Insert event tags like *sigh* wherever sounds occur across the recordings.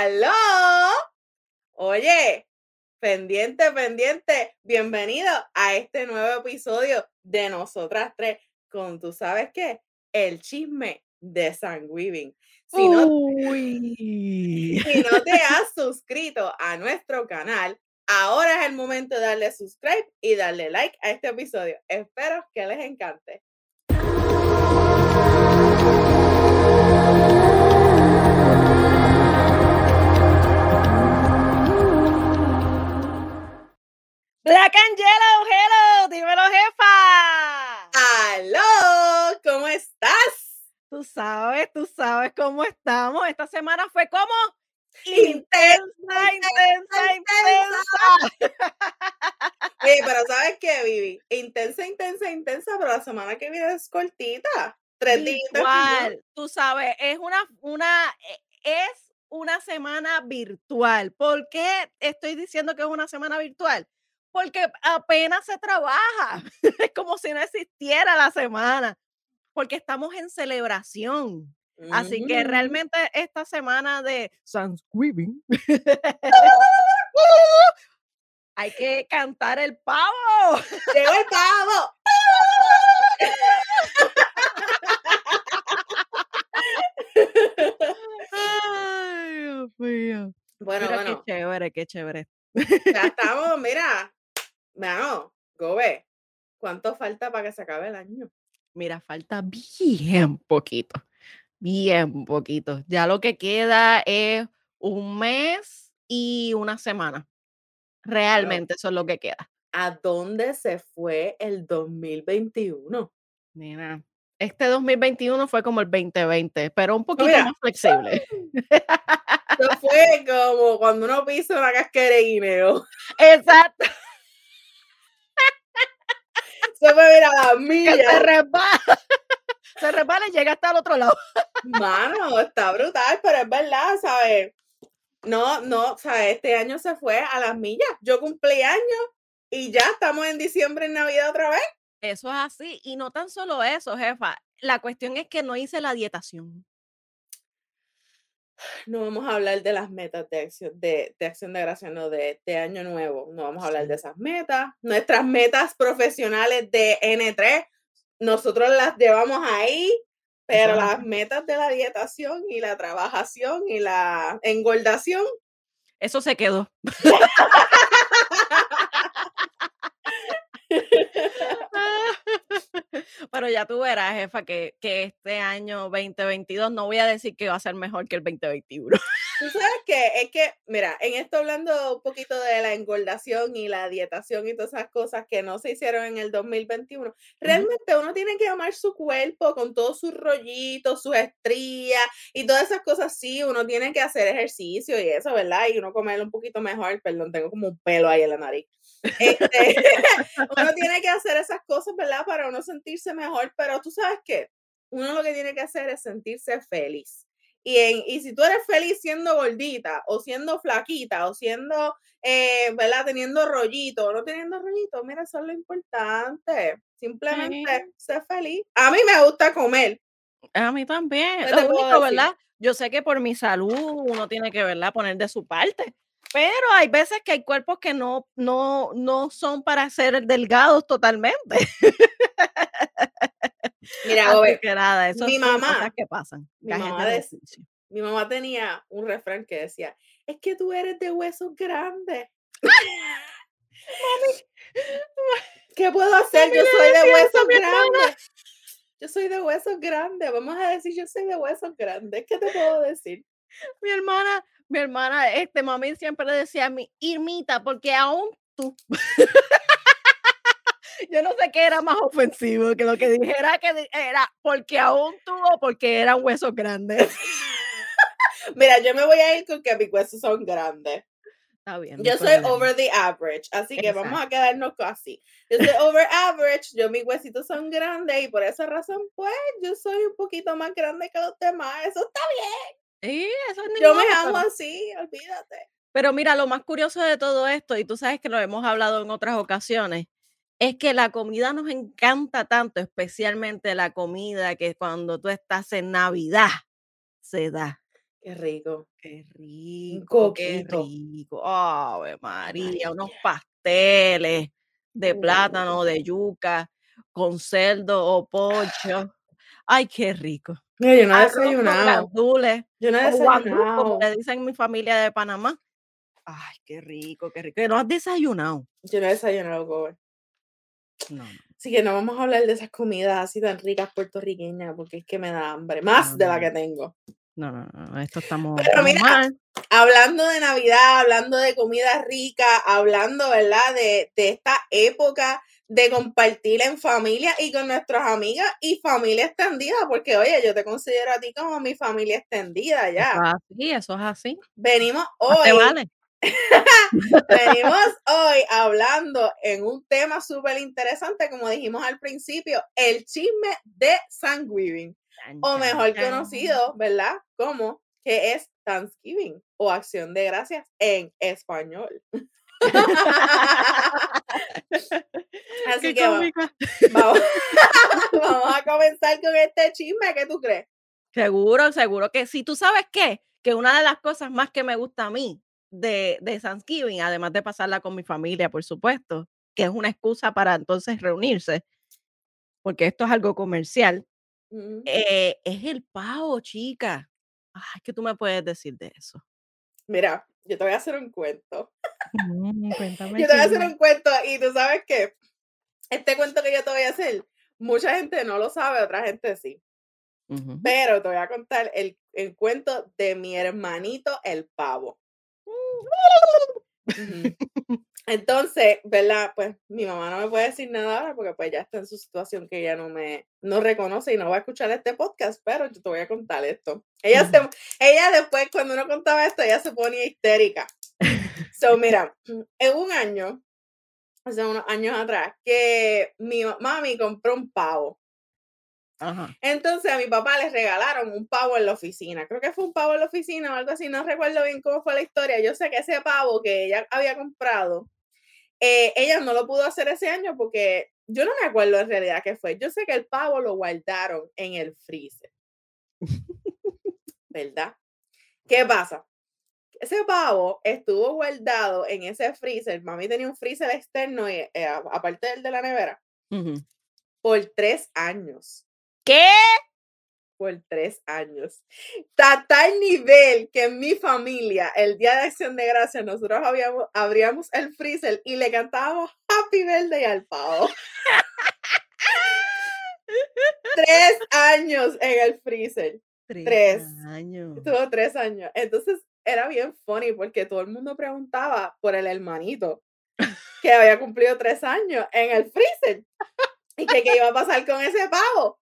¡Aló! Oye, pendiente, pendiente, bienvenido a este nuevo episodio de Nosotras Tres con, ¿tú sabes qué? El chisme de San Weaving. Si no, Uy. *laughs* si no te has suscrito a nuestro canal, ahora es el momento de darle subscribe y darle like a este episodio. Espero que les encante. Black and Yellow, hello, dímelo, jefa. ¡Aló! ¿Cómo estás? Tú sabes, tú sabes cómo estamos. Esta semana fue como Intensa, intensa, intensa. Oye, pero ¿sabes qué, Vivi? Intensa, intensa, intensa, pero la semana que viene es cortita. Tres días. Virtual, tú sabes, es una, una, eh, es una semana virtual. ¿Por qué estoy diciendo que es una semana virtual? Porque apenas se trabaja. Es *laughs* *laughs* como si no existiera la semana. Porque estamos en celebración. Así que realmente esta semana de Thanksgiving *laughs* hay que cantar el pavo. ¡Llegó el pavo! Ay, Dios mío. Bueno, Mira bueno, qué chévere, qué chévere. ya estamos, mira. Bueno, Gobe, ¿cuánto falta para que se acabe el año? Mira, falta bien poquito, bien poquito. Ya lo que queda es un mes y una semana. Realmente eso es lo que queda. ¿A dónde se fue el 2021? Mira, este 2021 fue como el 2020, pero un poquito mira. más flexible. *laughs* Eso fue como cuando uno pisa una casquera de guineo. *laughs* Exacto, Se fue, mira, a las que se resbala. *laughs* Se resbala y llega hasta el otro lado. Mano, está brutal, pero es verdad, ¿sabes? No, no, ¿sabes? Este año se fue a las millas. Yo cumplí años y ya estamos en diciembre, en Navidad otra vez. Eso es así. Y no tan solo eso, jefa. La cuestión es que no hice la dietación. No vamos a hablar de las metas de acción de, de acción de gracia, no, de, de año nuevo. No vamos a hablar de esas metas. Nuestras metas profesionales de N3, nosotros las llevamos ahí, pero es las metas de la dietación y la trabajación y la engordación, Eso se quedó. *laughs* *laughs* Pero ya tú verás, jefa, que, que este año 2022 no voy a decir que va a ser mejor que el 2021. Tú sabes que es que, mira, en esto hablando un poquito de la engordación y la dietación y todas esas cosas que no se hicieron en el 2021, realmente uno tiene que amar su cuerpo con todos sus rollitos, sus estrías y todas esas cosas. Sí, uno tiene que hacer ejercicio y eso, ¿verdad? Y uno comer un poquito mejor. Perdón, tengo como un pelo ahí en la nariz. Este, *laughs* uno tiene que hacer esas cosas, ¿verdad? Para uno sentirse mejor, pero tú sabes qué, uno lo que tiene que hacer es sentirse feliz. Y, en- y si tú eres feliz siendo gordita o siendo flaquita o siendo, eh, ¿verdad? Teniendo rollito o no teniendo rollito, mira, eso es lo importante. Simplemente ser feliz. A mí me gusta comer. A mí también. ¿Qué Lo único? ¿verdad? Yo sé que por mi salud uno tiene que, ¿verdad? Poner de su parte. Pero hay veces que hay cuerpos que no, no, no son para ser delgados totalmente. *laughs* Mira, Gobe, nada, mi mamá- cosas que pasan. mi mamá de de- ejercicio. mi mamá tenía un refrán que decía, es que tú eres de huesos grandes. *laughs* ¿Qué puedo hacer? Yo soy de huesos grandes. Yo soy de huesos grandes. Vamos a decir, yo soy de huesos grandes. ¿Qué te puedo decir? Mi hermana, mi hermana, este mami siempre le decía a mí, Irmita, porque aún tú. *laughs* Yo no sé qué era más ofensivo, que lo que dijera que era porque aún tú o porque eran huesos grandes. *laughs* Mira, yo me voy a ir con que mis huesos son grandes. Está bien. Yo soy over the average, así que vamos a quedarnos así. Yo soy over average, yo mis huesitos son grandes y por esa razón, pues, yo soy un poquito más grande que los demás. Eso está bien. Sí, eso es Yo me pero- así, olvídate. Pero mira, lo más curioso de todo esto, y tú sabes que lo hemos hablado en otras ocasiones, es que la comida nos encanta tanto, especialmente la comida que cuando tú estás en Navidad se da. Qué rico. Qué rico, qué rico. Ave María, unos pasteles de plátano, de yuca, con cerdo o pollo. Ay, qué rico. Mira, yo no he desayunado. Yo no he o guandú, como desayunado. le dicen mi familia de Panamá. Ay, qué rico, qué rico. Que no has desayunado. Yo no he desayunado, Gobe. No, Así que no vamos a hablar de esas comidas así tan ricas puertorriqueñas, porque es que me da hambre, no, más de la que tengo. no, no, no, Esto estamos, Pero mira, mal. hablando de Navidad, hablando de comida rica, hablando, ¿verdad? De, de esta época de compartir en familia y con nuestras amigas y familia extendida, porque oye, yo te considero a ti como mi familia extendida ya. así, eso es así. Venimos Más te hoy, vale. *laughs* venimos hoy hablando en un tema súper interesante, como dijimos al principio, el chisme de Thanksgiving, o mejor conocido, ¿verdad? Como que es Thanksgiving o Acción de Gracias en español. *laughs* Así Qué que vamos, *laughs* vamos a comenzar con este chisme, ¿qué tú crees? Seguro, seguro que sí. ¿Tú sabes qué? Que una de las cosas más que me gusta a mí de, de Thanksgiving, además de pasarla con mi familia, por supuesto, que es una excusa para entonces reunirse, porque esto es algo comercial, Mm, eh, es el pavo, chica. Ay, ¿qué tú me puedes decir de eso? Mira, yo te voy a hacer un cuento. Mm, *laughs* cuéntame, Yo te voy a hacer un cuento y tú sabes que este cuento que yo te voy a hacer, mucha gente no lo sabe, otra gente sí. Pero te voy a contar el, el cuento de mi hermanito el pavo. Ujú. *laughs* Entonces, ¿verdad? Pues mi mamá no me puede decir nada ahora porque pues ya está en su situación que ella no me no reconoce y no va a escuchar este podcast, pero yo te voy a contar esto. Ella, se, ella después, cuando uno contaba esto, ella se ponía histérica. So, mira, en un año, hace unos años atrás, que mi ma- mami compró un pavo. Ajá. Entonces a mi papá le regalaron un pavo en la oficina. Creo que fue un pavo en la oficina o algo así. No recuerdo bien cómo fue la historia. Yo sé que ese pavo que ella había comprado, eh, ella no lo pudo hacer ese año porque yo no me acuerdo en realidad qué fue. Yo sé que el pavo lo guardaron en el freezer. ¿Verdad? ¿Qué pasa? Ese pavo estuvo guardado en ese freezer. Mami tenía un freezer externo, y, eh, a- aparte del de la nevera, por tres años. ¿Qué? Por tres años. A tal nivel que en mi familia, el día de acción de gracias, nosotros habíamos, abríamos el freezer y le cantábamos Happy Birthday al pavo. tres años en el freezer. Tres. años. Estuvo tres años. Entonces era bien funny porque todo el mundo preguntaba por el hermanito que había cumplido tres años en el freezer y que qué iba a pasar con ese pavo.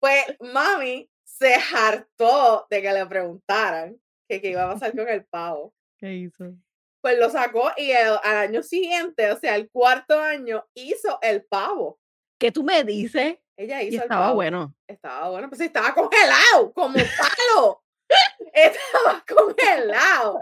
Pues mami se hartó de que le preguntaran que qué iba a pasar con el pavo. ¿Qué hizo? Pues lo sacó y el- al año siguiente, o sea, el cuarto año, hizo el pavo. ¿Qué tú me dices? Ella Y hizo el estaba pavo. bueno. Estaba bueno, pues estaba congelado, como un palo. Estaba *laughs* congelado.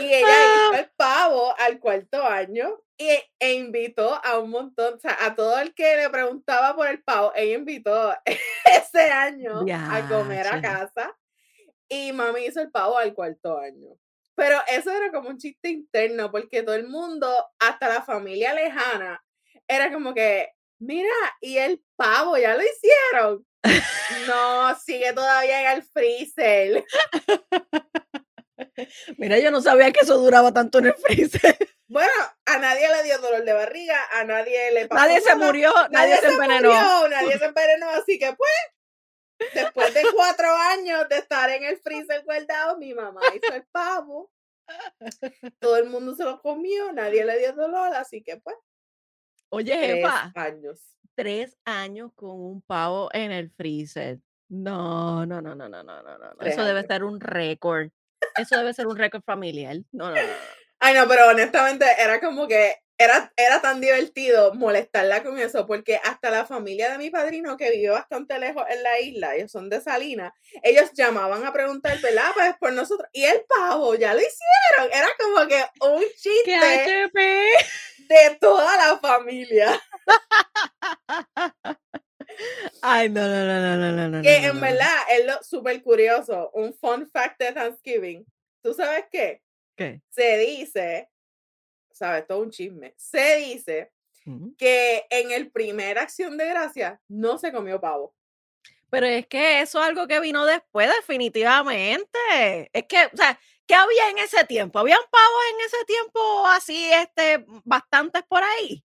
Y ella hizo el pavo al cuarto año y, e invitó a un montón, o sea, a todo el que le preguntaba por el pavo, ella invitó *laughs* ese año a comer a casa y mami hizo el pavo al cuarto año. Pero eso era como un chiste interno, porque todo el mundo, hasta la familia lejana, era como que, mira, y el pavo, ya lo hicieron. No, sigue todavía en el freezer. *laughs* Mira, yo no sabía que eso duraba tanto en el freezer. Bueno, a nadie le dio dolor de barriga, a nadie le pasó Nadie se nada, murió, nadie, se envenenó. murió, nadie se envenenó, así que pues, después de cuatro años de estar en el freezer guardado, mi mamá hizo el pavo. Todo el mundo se lo comió, nadie le dio dolor, así que pues, Oye, jefa, años. Tres años con un pavo en el freezer. No, no, no, no, no, no, no, no. Eso debe ser un récord. Eso debe ser un récord familiar. No, no, no. Ay, no, pero honestamente era como que era, era tan divertido molestarla con eso, porque hasta la familia de mi padrino, que vive bastante lejos en la isla, ellos son de Salinas, ellos llamaban a preguntar, ¿verdad? Pues por nosotros. Y el pavo, ya lo hicieron. Era como que un *laughs* ¡Qué chiste HP! De toda la familia. *laughs* Ay, no, no, no, no, no, no, no. Que no, en no. verdad es lo súper curioso. Un fun fact de Thanksgiving. ¿Tú sabes qué? ¿Qué? Se dice, ¿sabes? Todo un chisme. Se dice Ujú. que en el primer Acción de Gracia no se comió pavo. Pero es que eso es algo que vino después, definitivamente. Es que, o sea, ¿qué había en ese tiempo? ¿Habían pavos en ese tiempo así, este, bastantes por ahí?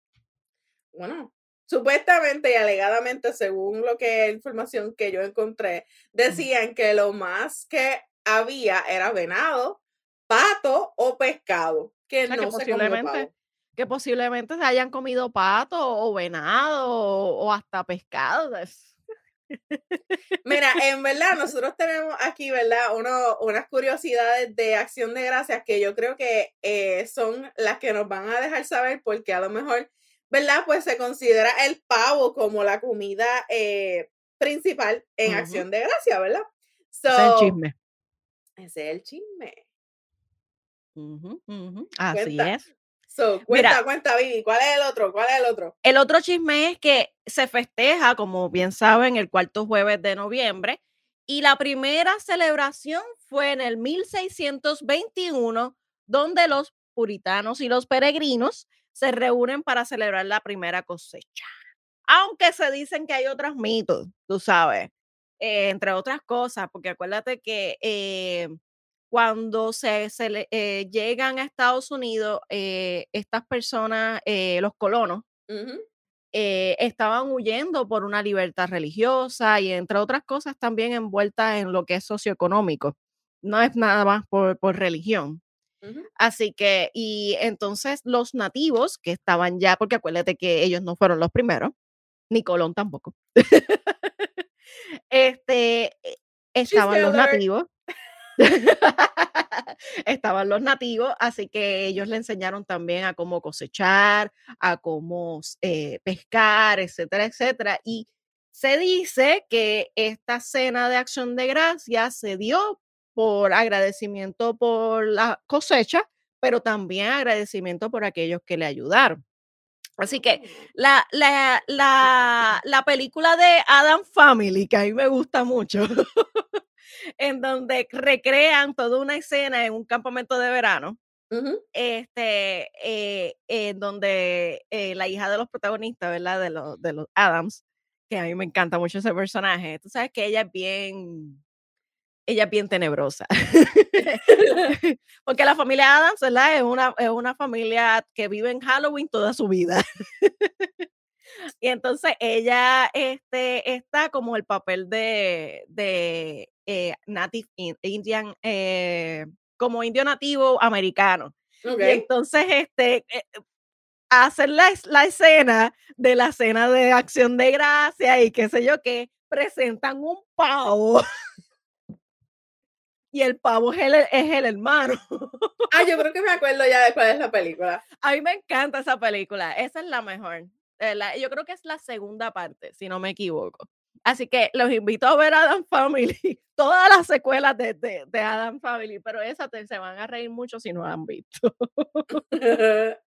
Bueno, supuestamente y alegadamente, según lo que información que yo encontré, decían que lo más que había era venado, pato o pescado, que O sea, que no se comió posiblemente, pavo. que posiblemente se hayan comido pato o venado o, o hasta pescado. es- Mira, en verdad, nosotros tenemos aquí, ¿verdad? Uno, unas curiosidades de acción de gracias que yo creo que eh, son las que nos van a dejar saber porque a lo mejor, ¿verdad? Pues se considera el pavo como la comida eh, principal en acción de gracias, ¿verdad? Ese es el So, chisme. ese es el chisme. Así es. So, Mira. cuenta, cuenta, Vivi, ¿cuál es el otro? ¿Cuál es el otro? El otro chisme es que se festeja, como bien saben, el cuarto jueves de noviembre y la primera celebración fue en el 1621, donde los puritanos y los peregrinos se reúnen para celebrar la primera cosecha. Aunque se dicen que hay otros mitos, tú sabes, eh, entre otras cosas, porque acuérdate que eh, cuando se, se le- eh, llegan a Estados Unidos, eh, estas personas, eh, los colonos, Ujú. eh, estaban huyendo por una libertad religiosa y entre otras cosas también envueltas en lo que es socioeconómico. No es nada más por, por religión. Así que, y entonces los nativos que estaban ya, porque acuérdate que ellos no fueron los primeros, ni Colón tampoco. *laughs* este, eh, estaban los nativos. *laughs* estaban los nativos, así que ellos le enseñaron también a cómo cosechar, a cómo eh, pescar, etcétera, etcétera. Y se dice que esta cena de acción de gracias se dio por agradecimiento por la cosecha, pero también agradecimiento por aquellos que le ayudaron. Así que Oh. la, la, la, la película de Adam Family, que a mí me gusta mucho, *laughs* en donde recrean toda una escena en un campamento de verano, Ujú. este, eh, en donde eh, la hija de los protagonistas, ¿verdad? De los, de los Adams, que a mí me encanta mucho ese personaje, tú sabes que ella es bien, ella es bien tenebrosa. *laughs* *laughs* Porque la familia Adams, ¿verdad? Es una, es una familia que vive en Halloween toda su vida. *laughs* y entonces ella este, está como el papel de, de eh, Native in- Indian, eh, como indio nativo americano. Ok. Y entonces, este, eh, hacer la, la escena de la cena de acción de gracia y qué sé yo qué, presentan un pavo. Y el pavo es el, es el hermano. Ah, yo creo que me acuerdo ya de cuál es la película. A mí me encanta esa película. Esa es la mejor. Eh, la- yo creo que es la segunda parte, si no me equivoco. Así que los invito a ver Adam Family, *laughs* todas las secuelas de, de, de Adam Family, pero esa te- se van a reír mucho si no han visto. *laughs* *laughs*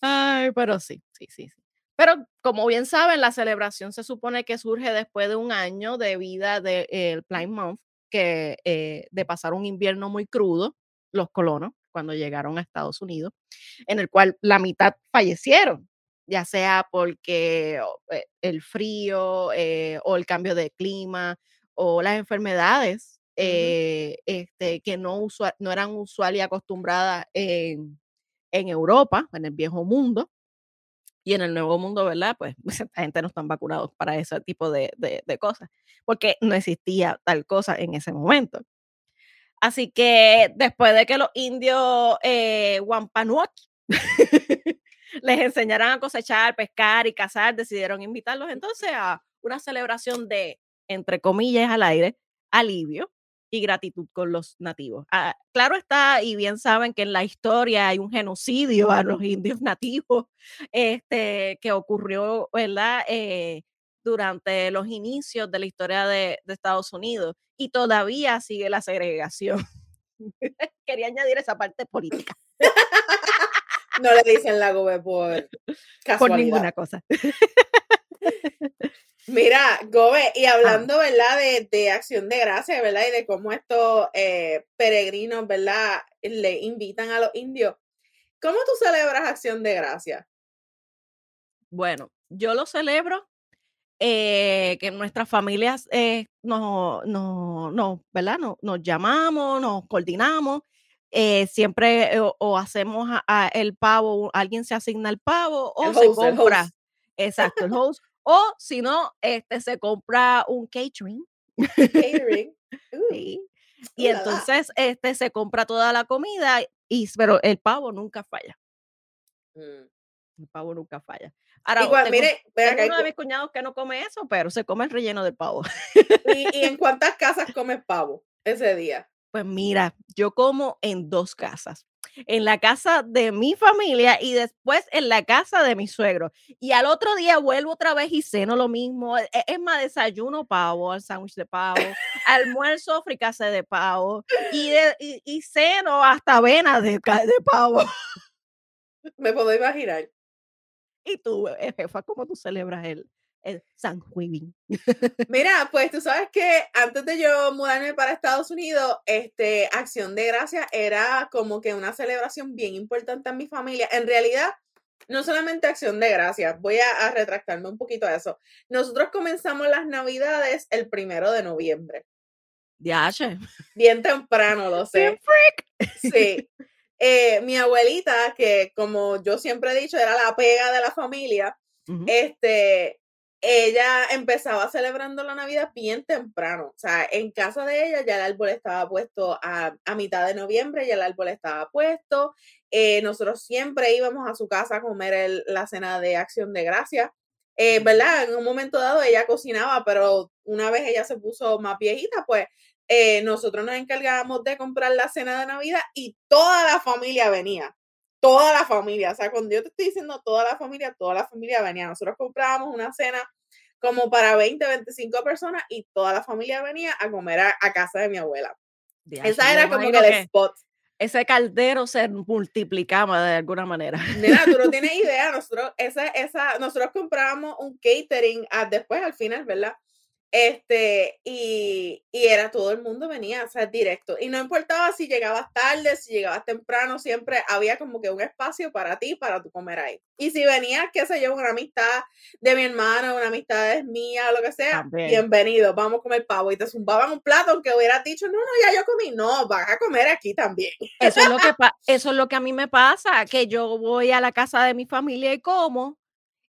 Ay, pero sí, sí, sí, sí. Pero como bien saben, la celebración se supone que surge después de un año de vida del Plymouth, que eh, de pasar un invierno muy crudo, los colonos, cuando llegaron a Estados Unidos, en el cual la mitad fallecieron, ya sea porque eh, el frío eh, o el cambio de clima o las enfermedades eh, este, que no, usua- no eran usuales y acostumbradas en, en Europa, en el viejo mundo, y en el nuevo mundo, ¿verdad? Pues *laughs* esta gente no están vacunados para ese tipo de, de- de cosas, porque no existía tal cosa en ese momento. Así que después de que los indios eh, Wampanoag *laughs* les enseñaran a cosechar, pescar y cazar, decidieron invitarlos entonces a una celebración de, entre comillas al aire, alivio y gratitud con los nativos. Ah, claro está, y bien saben que en la historia hay un genocidio a los indios nativos *laughs* este, que ocurrió, ¿verdad? Eh, durante los inicios de la historia de, de Estados Unidos y todavía sigue la segregación. *laughs* Quería añadir esa parte política, *laughs* No le dicen la gobe por por casualidad. ninguna cosa. *laughs* Mira, Gobe, y hablando, ¿verdad? De, de, acción de gracia, ¿verdad? Y de cómo estos eh, peregrinos, ¿verdad? Le invitan a los indios. ¿Cómo tú celebras acción de gracia? Bueno, yo lo celebro eh, que nuestras familias eh, nos, no, no, ¿verdad? nos llamamos, nos coordinamos, eh, siempre o, hacemos el pavo, alguien se asigna el pavo o se compra, exacto, el *laughs* host, o si no, este, se compra un catering. Catering. *laughs* Y entonces este, se compra toda la comida, y, pero el pavo nunca falla. Mm. El pavo nunca falla. Ahora, Igual, tengo, mire, uno de mis cuñados que no come eso, pero se come el relleno del pavo. ¿Y, en cuántas casas *laughs* comes pavo ese día? Pues mira, yo como en dos casas. En la casa de mi familia y después en la casa de mi suegro. Y al otro día vuelvo otra vez y ceno lo mismo. E, es más, desayuno pavo, el sándwich de pavo, almuerzo fricase de pavo y, de, y, ceno hasta avena de, de pavo. *laughs* Me puedo imaginar. Y tú, eh, jefa, ¿cómo tú celebras el, el San Juan? Mira, pues tú sabes que antes de yo mudarme para Estados Unidos, este, Acción de Gracia era como que una celebración bien importante en mi familia. En realidad, no solamente Acción de Gracias, voy a, retractarme un poquito a eso. Nosotros comenzamos las Navidades el primero de noviembre. Ya, Bien temprano, lo sé. *laughs* Sí. Eh, mi abuelita, que como yo siempre he dicho, era la pega de la familia, este, ella empezaba celebrando la Navidad bien temprano. O sea, en casa de ella ya el árbol estaba puesto a, mitad de noviembre, ya el árbol estaba puesto. Eh, nosotros siempre íbamos a su casa a comer la cena de acción de gracia. Eh, ¿Verdad? En un momento dado ella cocinaba, pero una vez ella se puso más viejita, pues eh, nosotros nos encargábamos de comprar la cena de Navidad y toda la familia venía. Toda la familia. O sea, cuando yo te estoy diciendo toda la familia, toda la familia venía. Nosotros comprábamos una cena como para 20, 25 personas y toda la familia venía a comer a, casa de mi abuela. Esa era como que el spot. Ese caldero se multiplicaba de alguna manera. Mira, tú no tienes *laughs* idea, nosotros, esa, esa, nosotros comprábamos un catering ah, después al final, ¿verdad? Este, y, y, era todo el mundo venía, o sea, directo. Y no importaba si llegabas tarde, si llegabas temprano, siempre había como que un espacio para ti, para tu comer ahí. Y si venías, qué sé yo, una amistad de mi hermano, una amistad es mía, lo que sea, bienvenido, vamos a comer pavo. Y te zumbaban un plato, aunque hubieras dicho, no, no, ya yo comí, no, vas a comer aquí también. Eso es lo que, *laughs* eso es lo que a mí me pasa, que yo voy a la casa de mi familia y como,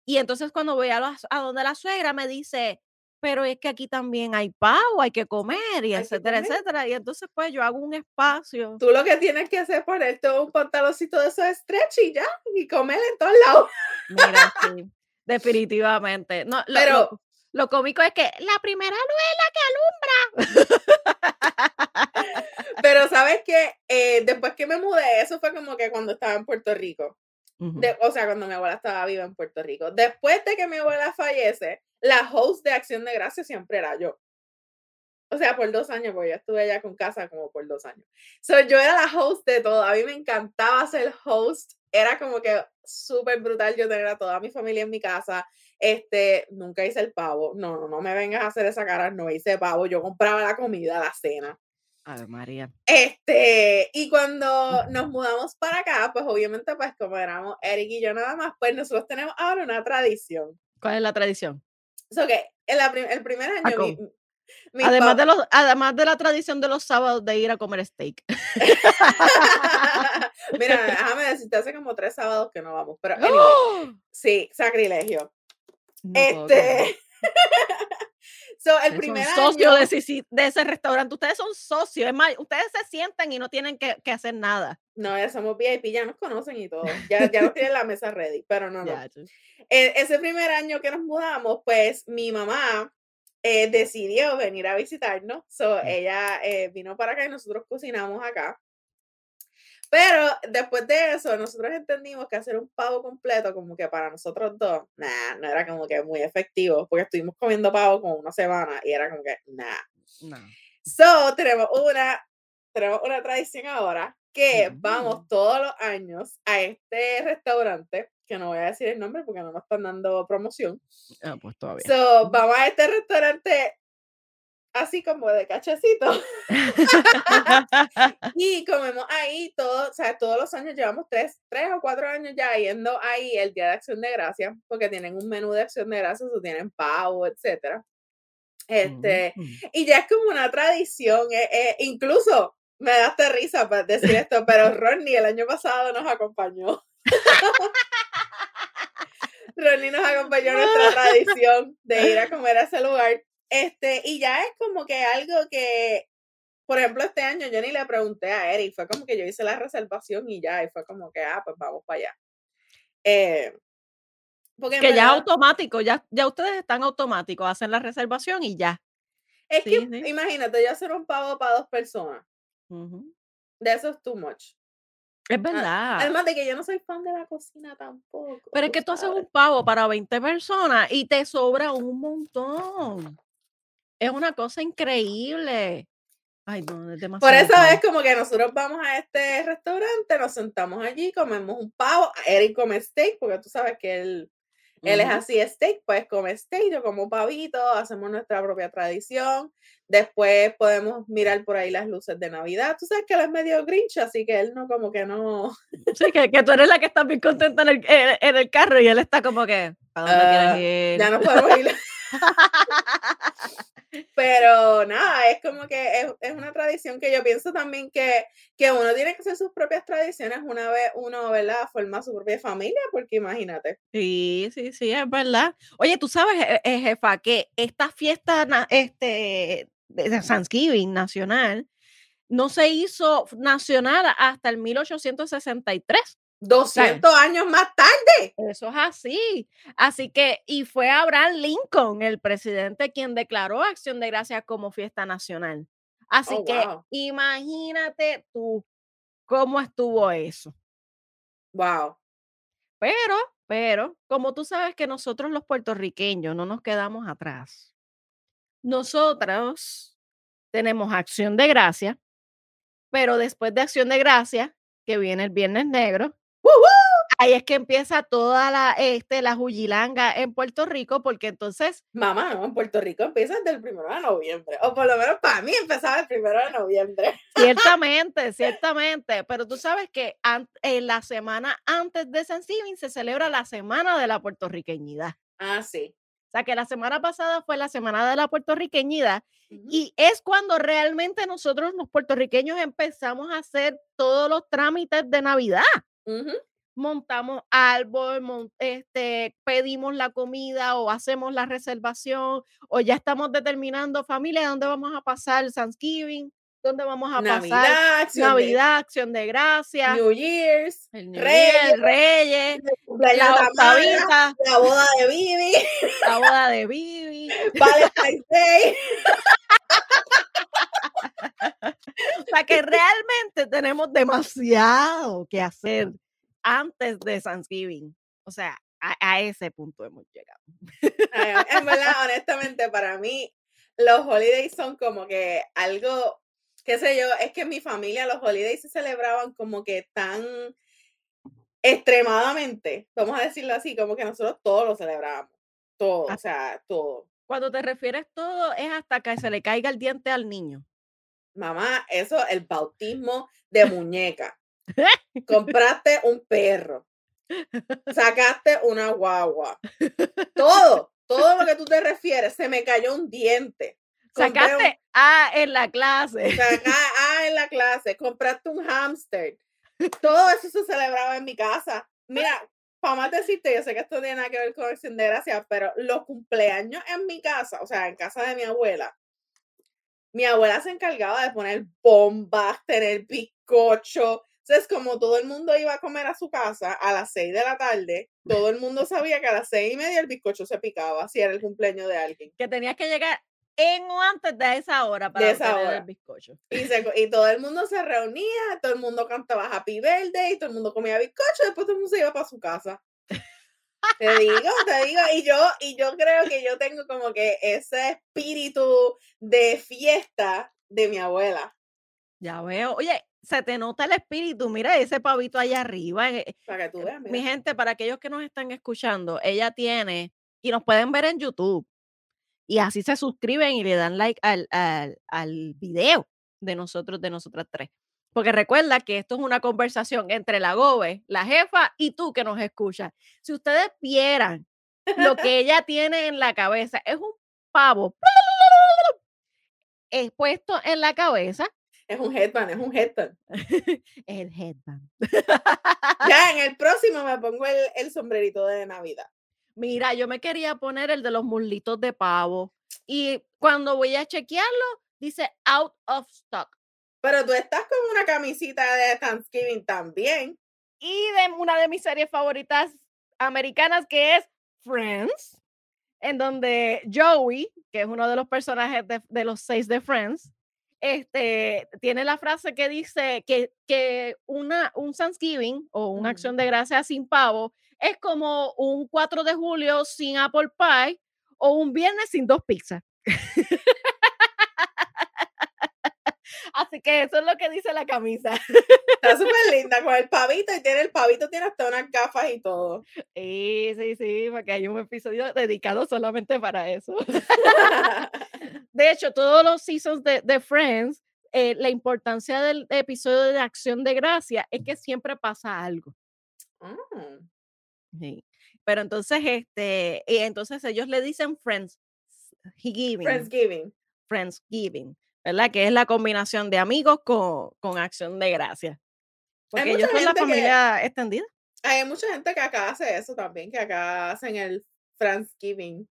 y entonces cuando voy a, a donde la suegra me dice, pero es que aquí también hay pavo, hay que comer y etcétera, etcétera. Y entonces pues yo hago un espacio. Tú lo que tienes que hacer es ponerte un pantaloncito de esos stretch y ya, y comer en todos lados. Mira, sí, *laughs* definitivamente. No, pero lo, cómico es que la primera no es la que alumbra. *laughs* pero sabes que eh, después que me mudé, eso fue como que cuando estaba en Puerto Rico. O sea, cuando mi abuela estaba viva en Puerto Rico. Después de que mi abuela fallece, la host de Acción de Gracia siempre era yo. O sea, por dos años, porque yo estuve allá con casa como por dos años. So, yo era la host de todo. A mí me encantaba ser host. Era como que súper brutal yo tener a toda mi familia en mi casa. Este, nunca hice el pavo. No, no, no me vengas a hacer esa cara. No hice pavo. Yo compraba la comida, la cena. Ay, María. Este, y cuando nos mudamos para acá, pues obviamente, pues como éramos Eric y yo nada más, pues nosotros tenemos ahora una tradición. ¿Cuál es la tradición? So que el, primer año. además, de los, además de la tradición de los sábados de ir a comer steak. *laughs* Mira, déjame decirte, hace como tres sábados que no vamos. Pero ¡Oh! sí, sacrilegio. este. *laughs* *laughs* so, el primer socio de, de, ese restaurante. Ustedes son socios. Es más, ustedes se sientan y no tienen que, que hacer nada. No, ya somos VIP, ya nos conocen y todo. Ya, ya nos tienen la mesa ready, pero no, no. E, ese primer año que nos mudamos, pues mi mamá eh, decidió venir a visitarnos. So, ella eh, vino para acá y nosotros cocinamos acá. Pero después de eso, nosotros entendimos que hacer un pavo completo, como que para nosotros dos, nada, no era como que muy efectivo, porque estuvimos comiendo pavo como una semana y era como que, nada. No. So, tenemos una, tenemos una tradición ahora que vamos todos los años a este restaurante que no voy a decir el nombre porque no me están dando promoción. Ah, pues todavía. So, vamos a este restaurante así como de cachecito *laughs* y comemos ahí todo, o sea, todos los años llevamos tres, tres o cuatro años ya yendo ahí el Día de Acción de Gracia, porque tienen un menú de Acción de Gracias, o tienen pavo, etcétera. Este, Mm. y ya es como una tradición, eh, eh, incluso me da hasta risa para decir esto, pero Ronnie el año pasado nos acompañó. *laughs* Ronnie nos acompañó en nuestra *laughs* tradición de ir a comer a ese lugar. Este, y ya es como que algo que, por ejemplo, este año yo ni le pregunté a Eric, fue como que yo hice la reservación y ya, y fue como que, ah, pues vamos para allá. Eh, porque Que ya es automático, ya, ya ustedes están automáticos, hacen la reservación y ya. es sí, que, sí. imagínate, yo hacer un pavo para dos personas, de eso es too much. Es verdad. Además de que yo no soy fan de la cocina tampoco. Pero es que tú haces un pavo para 20 personas y te sobra un montón. Es una cosa increíble. Ay, no, es demasiado. Por eso pan. es como que nosotros vamos a este restaurante, nos sentamos allí, comemos un pavo, Eric come steak, porque tú sabes que él, él es así steak, pues come steak, yo como pavito, hacemos nuestra propia tradición, después podemos mirar por ahí las luces de Navidad, tú sabes que él es medio grinch, así que él no como que no, Sí, que, que tú eres la que está bien contenta en el, en, en el carro y él está como que, ¿para dónde quieres ir? ya no podemos ir. *laughs* *laughs* Pero nada, es como que es, es una tradición que yo pienso también que, que uno tiene que hacer sus propias tradiciones una vez uno, ¿verdad? Forma su propia familia, porque imagínate. Sí, sí, sí, es verdad. Oye, tú sabes, eh, eh, jefa, que esta fiesta este, de Thanksgiving nacional no se hizo nacional hasta el 1863. 200 años más tarde. Eso es así. Así que, y fue Abraham Lincoln, el presidente, quien declaró Acción de Gracias como fiesta nacional. Así Oh, que wow. imagínate tú cómo estuvo eso. Wow. Pero, pero, como tú sabes que nosotros los puertorriqueños no nos quedamos atrás. Nosotros tenemos acción de gracia, pero después de acción de gracia, que viene el viernes negro, ahí es que empieza toda la, este, la juyilanga en Puerto Rico, porque entonces, Mamá, no, en Puerto Rico empieza desde el primero de noviembre. O por lo menos para mí empezaba el primero de noviembre. ciertamente, ciertamente, pero tú sabes que en la semana antes de Thanksgiving se celebra la Semana de la Puertorriqueñidad. Ah, sí. O sea, que la semana pasada fue la Semana de la Puertorriqueñidad y es cuando realmente nosotros los puertorriqueños empezamos a hacer todos los trámites de Navidad. Montamos árbol, mon- este, pedimos la comida o hacemos la reservación o ya estamos determinando familia dónde vamos a pasar Thanksgiving, dónde vamos a pasar Navidad, acción de- Navidad, Acción de Gracias, New Year's, el New Reyes, Reyes, de octavita, la boda de Bibi, *laughs* la boda de Bibi. *laughs* Valentine's Day. O sea que realmente tenemos demasiado que hacer antes de Thanksgiving. O sea, a, a ese punto hemos llegado. En verdad, honestamente, para mí, los holidays son como que algo, qué sé yo, es que en mi familia los holidays se celebraban como que tan extremadamente, vamos a decirlo así, como que nosotros todos lo celebrábamos. Todo, o sea, todo. Cuando te refieres todo es hasta que se le caiga el diente al niño. Mamá, eso, el bautismo de muñeca. Compraste un perro. Sacaste una guagua. Todo, todo lo que tú te refieres. Se me cayó un diente. Compré un- Sacaste A en la clase. Saca ah, en la clase, compraste un hámster. Todo eso se celebraba en mi casa. Mira, para más decirte, yo sé que esto tiene nada que ver con acción de gracias, pero los cumpleaños en mi casa, o sea, en casa de mi abuela, mi abuela se encargaba de poner bombas, tener bizcocho. Entonces, como todo el mundo iba a comer a su casa a las 6 de la tarde, todo el mundo sabía que a las seis y media el bizcocho se picaba si era el cumpleaños de alguien. Que tenías que llegar en o antes de esa hora para esa hora. el bizcocho. Y, se y todo el mundo se reunía, todo el mundo cantaba Happy Birthday, todo el mundo comía bizcocho, después todo el mundo se iba para su casa. Te digo, te digo, y yo, y yo creo que yo tengo como que ese espíritu de fiesta de mi abuela. Ya veo. Oye, se te nota el espíritu. Mira ese pavito allá arriba. eh, Para que tú veas, Mi gente, para aquellos que nos están escuchando, ella tiene, y nos pueden ver en YouTube, y así se suscriben y le dan like al, al, al video de nosotros, de nosotras tres. Porque recuerda que esto es una conversación entre la Gobe, la jefa y tú que nos escuchas. Si ustedes vieran lo *laughs* que ella tiene en la cabeza, es un pavo es puesto en la cabeza, Es un headband, es un headband. *laughs* el headband. Ya en *laughs* el próximo me pongo el, el sombrerito de Navidad. Mira, yo me quería poner el de los muslitos de pavo y cuando voy a chequearlo, dice out of stock. Pero tú estás con una camisita de Thanksgiving también. Y de una de mis series favoritas americanas que es Friends, en donde Joey, que es uno de los personajes de, de los seis de Friends, este, tiene la frase que dice que, que una, un Thanksgiving o una Ujú. acción de gracia sin pavo es como un 4 de julio sin apple pie o un viernes sin dos pizzas. *laughs* Así que eso es lo que dice la camisa. Está súper linda con el pavito y tiene el pavito, tiene hasta unas gafas y todo. Sí, sí, sí, porque hay un episodio dedicado solamente para eso. *laughs* De hecho, todos los seasons de, de Friends, eh, la importancia del episodio de Acción de Gracia es que siempre pasa algo. Sí. Pero entonces, este, y entonces ellos le dicen Friends Giving, Friendsgiving. Friendsgiving, ¿verdad? Que es la combinación de amigos con, con Acción de Gracia. Porque ellos son la gente que- familia extendida. Hay mucha gente que acá hace eso también, que acá hacen el Friendsgiving.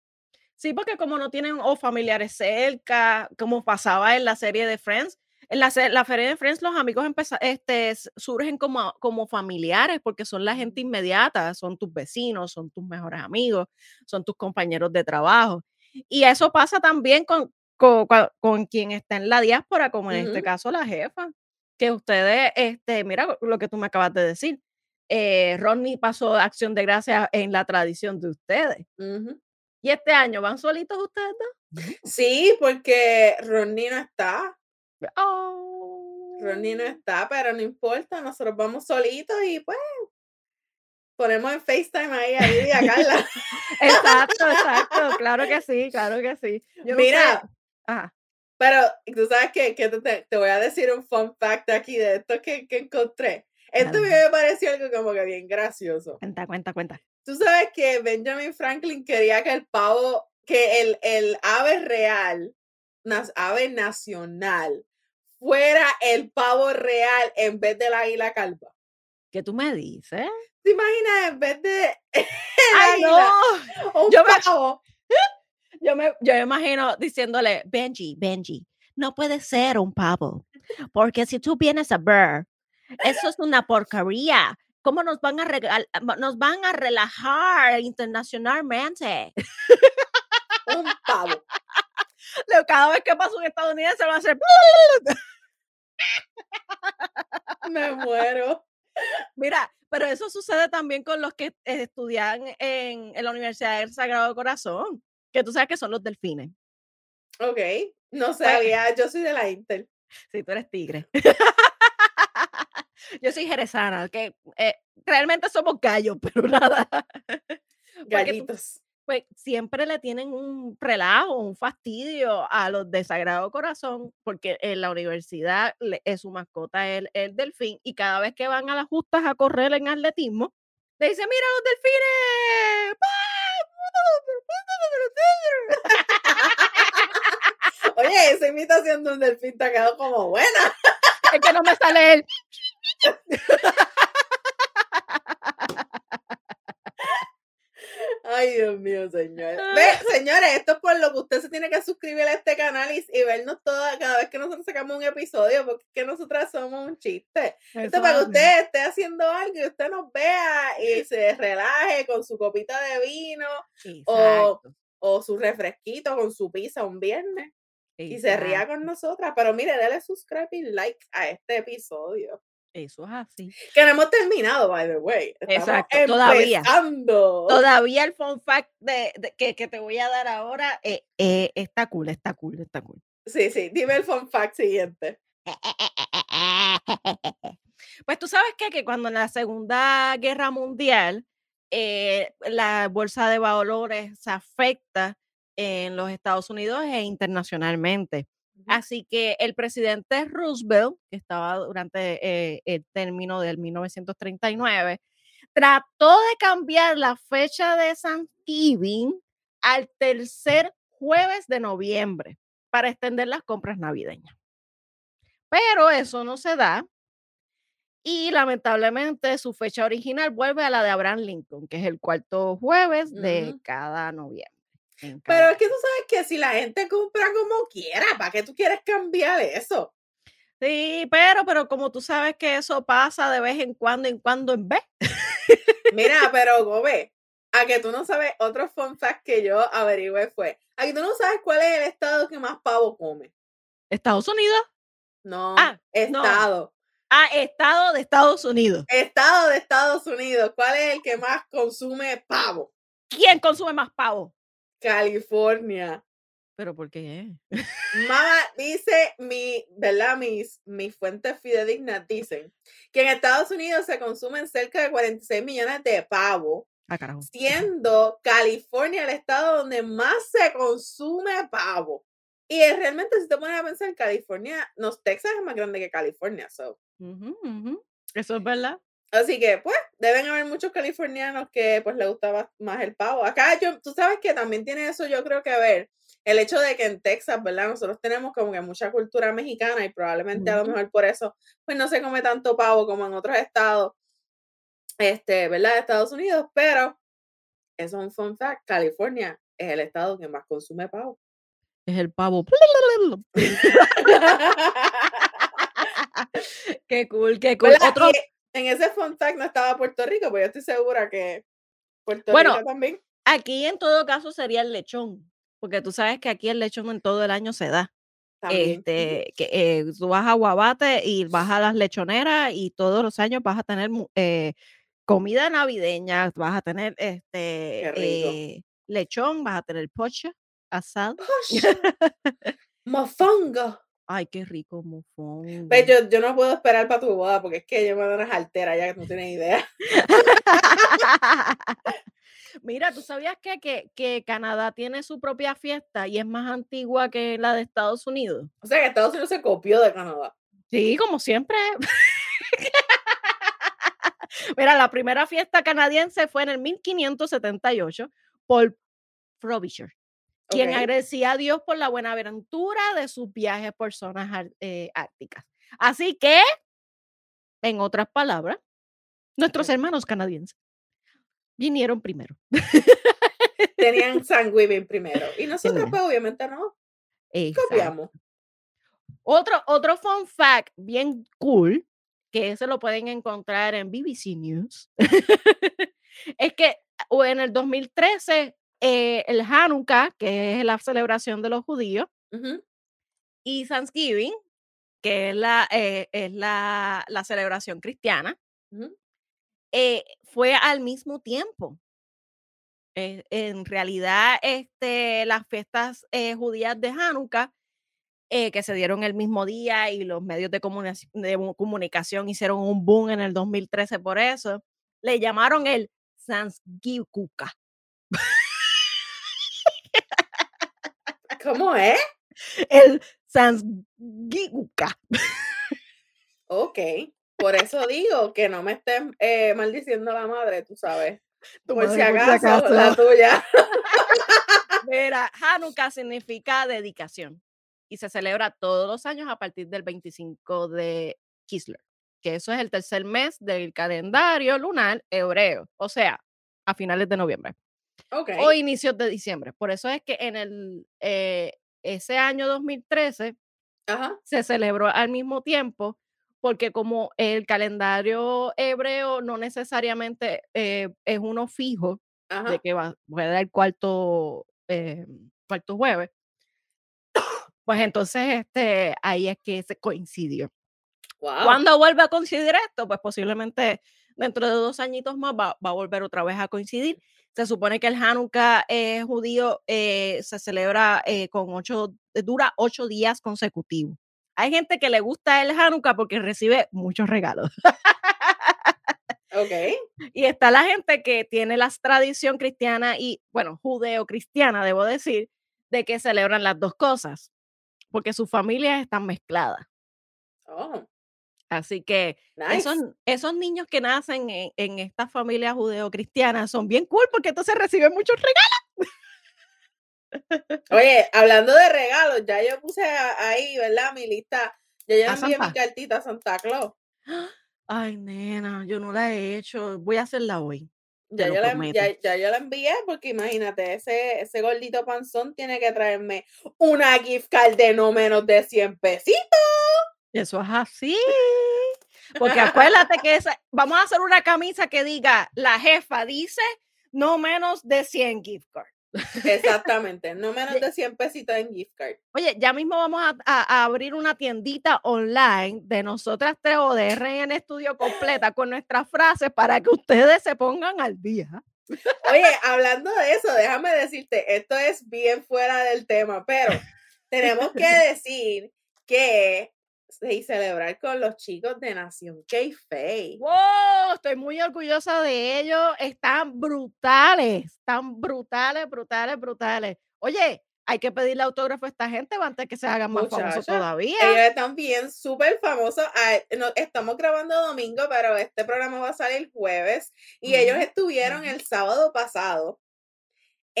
Sí, porque como no tienen o familiares cerca, como pasaba en la serie de Friends, en la, la serie de Friends los amigos empeza- este, surgen como, como familiares porque son la gente inmediata, son tus vecinos, son tus mejores amigos, son tus compañeros de trabajo. Y eso pasa también con, con, con quien está en la diáspora, como en este caso la jefa, que ustedes, este, mira lo que tú me acabas de decir, eh, Rodney pasó acción de gracias en la tradición de ustedes. ¿Y este año van solitos ustedes dos? Sí, porque Ronnie no está. Oh. Ronnie no está, pero no importa, nosotros vamos solitos y pues ponemos en FaceTime ahí a Lidia Carla. *laughs* Exacto, exacto, claro que sí, claro que sí. Yo Mira, Ajá, pero tú sabes que, que te, voy a decir un fun fact aquí de esto que, que encontré. Esto me pareció algo como que bien gracioso. cuenta, cuenta, cuenta. Tú sabes que Benjamin Franklin quería que el pavo, que el, el ave real, ave nacional, fuera el pavo real en vez del águila calva. ¿Qué tú me dices? ¿Te imaginas en vez de *laughs* el ¡Ay, águila, no! un Yo me- pavo? *laughs* Yo me, yo me imagino diciéndole, Benji, Benji, no puede ser un pavo, porque si tú vienes a ver, eso es una porquería. ¿Cómo nos van a regal nos van a relajar internacionalmente? Un pavo. Cada vez que pasa un estadounidense va a hacer Me muero. Mira, pero eso sucede también con los que estudian en, en la Universidad del Sagrado Corazón, que tú sabes que son los delfines. Ok, no sabía, yo soy de la Inter. Sí, tú eres tigre. *laughs* Yo soy jerezana, que eh, realmente somos gallos, *laughs* pero nada. Tú- Gallitos. pues siempre le tienen un relajo, un fastidio a los de Sagrado Corazón, porque en la universidad le- es su mascota el, el delfín, y cada vez que van a las justas a correr en atletismo, le dicen, mira los delfines. Oye, esa imitación de un delfín te ha quedado como buena. Es que no me sale él. Ay, Dios mío, señor. Ve, señores, esto es por lo que usted se tiene que suscribir a este canal y, y vernos toda, cada vez que nosotros sacamos un episodio, porque es que nosotras somos un chiste. Esto es para que usted esté haciendo algo y usted nos vea y se relaje con su copita de vino o, o su refresquito con su pizza un viernes y se ría con nosotras. Pero mire, dale subscribe y like a este episodio. Eso es así. Que no hemos terminado, by the way. Estamos Exacto, todavía. empezando. Todavía el fun fact de, de- que, que te voy a dar ahora eh, eh, está cool, está cool, está cool. Sí, sí, dime el fun fact siguiente. *laughs* Pues tú sabes qué? que cuando en la Segunda Guerra Mundial eh, la bolsa de valores se afecta en los Estados Unidos e internacionalmente. Así que el presidente Roosevelt, que estaba durante eh, el término del 1939, trató de cambiar la fecha de Thanksgiving al tercer jueves de noviembre para extender las compras navideñas. Pero eso no se da. Y lamentablemente su fecha original vuelve a la de Abraham Lincoln, que es el cuarto jueves de cada noviembre. Pero es que tú sabes que si la gente compra como quiera, ¿para qué tú quieres cambiar eso? Sí, pero, pero como tú sabes que eso pasa de vez en cuando, en cuando en vez. Mira, *laughs* pero Gobe, a que tú no sabes, otro fun fact que yo averigüé fue, a que tú no sabes cuál es el estado que más pavo come. Estados Unidos. No, Ah, no. estado. Ah, estado de Estados Unidos. Estado de Estados Unidos. ¿Cuál es el que más consume pavo? ¿Quién consume más pavo? California. Pero ¿por qué? Mamá, *laughs* dice mi, ¿verdad? Mis, mis fuentes fidedignas dicen que en Estados Unidos se consumen cerca de 46 millones de pavo, Ah, carajo. siendo California el estado donde más se consume pavo. Y es realmente, si te pones a pensar, California, no, Texas es más grande que California, so. Eso es verdad. Así que, pues, deben haber muchos californianos que, pues, les gustaba más el pavo. Acá, yo, tú sabes que también tiene eso, yo creo que ver, el hecho de que en Texas, ¿verdad? Nosotros tenemos como que mucha cultura mexicana y probablemente a lo mejor por eso, pues, no se come tanto pavo como en otros estados, este, ¿verdad? De Estados Unidos, pero eso es un fun fact, California es el estado que más consume pavo. Es el pavo. *laughs* *laughs* qué cool, qué cool. Otro, en ese fun fact no estaba Puerto Rico, pues yo estoy segura que Puerto Bueno, Rico también. aquí en todo caso sería el lechón, porque tú sabes que aquí el lechón en todo el año se da. También. Este, que eh, tú vas a Guabate y vas a las lechoneras y todos los años vas a tener eh, comida navideña, vas a tener este eh, lechón, vas a tener pocha, asado. *laughs* Mofongo. Ay, qué rico mofongo. Pues yo, yo no puedo esperar para tu boda porque es que yo me doy unas alteras ya que no tienes idea. *laughs* Mira, ¿tú sabías que, que, que Canadá tiene su propia fiesta y es más antigua que la de Estados Unidos? O sea que Estados Unidos se copió de Canadá. Sí, como siempre. *laughs* Mira, la primera fiesta canadiense fue en el 1578 por Frobisher, quien Ok. agradecía a Dios por la buena aventura de sus viajes por zonas eh, árticas. Así que, en otras palabras, nuestros Ok. hermanos canadienses vinieron primero. Tenían *laughs* Thanksgiving primero. Y nosotros, pues, obviamente no. Exacto. Copiamos. Otro, otro fun fact bien cool, que se lo pueden encontrar en BBC News, *laughs* es que en el 2013 eh, el Hanukkah, que es la celebración de los judíos, Ujú. y Thanksgiving, que es la, eh, es la, la celebración cristiana, Ujú. eh, fue al mismo tiempo. Eh, en realidad, este, las fiestas eh, judías de Hanukkah, eh, que se dieron el mismo día y los medios de, comunicaci- de mu- comunicación hicieron un boom en el 2013 por eso, le llamaron el Thanksgiving. ¿Cómo es? El Thanksgiving. Ok. Por eso digo que no me estés eh, maldiciendo la madre, tú sabes. Tu Por si madre, por si acaso, acaso. la tuya. *laughs* Mira, Hanukkah significa dedicación y se celebra todos los años a partir del 25 de Kislev, que eso es el tercer mes del calendario lunar hebreo, o sea, a finales de noviembre Ok. o inicios de diciembre. Por eso es que en el eh, ese año 2013 Ajá. se celebró al mismo tiempo porque como el calendario hebreo no necesariamente eh, es uno fijo, Ajá. de que va, voy a dar el cuarto, eh, cuarto jueves, pues entonces este, ahí es que se coincidió. Wow. ¿Cuándo vuelve a coincidir esto? Pues posiblemente dentro de dos añitos más va, va a volver otra vez a coincidir. Se supone que el Hanukkah eh, judío eh, se celebra eh, con ocho, dura ocho días consecutivos. Hay gente que le gusta el Hanukkah porque recibe muchos regalos. Ok. *laughs* Y está la gente que tiene la tradición cristiana y, bueno, judeo-cristiana, debo decir, de que celebran las dos cosas, porque sus familias están mezcladas. Oh, Así que esos, nice. esos niños que nacen en, en estas familias judeo-cristianas son bien cool porque entonces reciben muchos regalos. *laughs* Oye, hablando de regalos, ya yo puse ahí, ¿verdad? Mi lista. Ya yo envié mi cartita a Santa Claus. Ay, nena, yo no la he hecho. Voy a hacerla hoy. Yo, la, ya yo la envié porque imagínate, ese, ese gordito panzón tiene que traerme una gift card de no menos de 100 pesitos. Eso es así. Porque *laughs* acuérdate que esa, vamos a hacer una camisa que diga, la jefa dice no menos de 100 gift cards. Exactamente, no menos de 100 pesitos en gift card. Oye, ya mismo vamos a, a- a abrir una tiendita online de nosotras tres o de RN Estudio completa con nuestras frases para que ustedes se pongan al día. Oye, hablando de eso, déjame decirte, esto es bien fuera del tema, pero tenemos que *laughs* decir que y celebrar con los chicos de Nación K-Fey. ¡Wow! Estoy muy orgullosa de ellos. Están brutales. Están brutales, brutales, brutales. Oye, hay que pedirle autógrafo a esta gente antes que se hagan más famosos todavía. Ellos están bien súper famosos. Ah, no, estamos grabando domingo, pero este programa va a salir jueves. Y ellos estuvieron el sábado pasado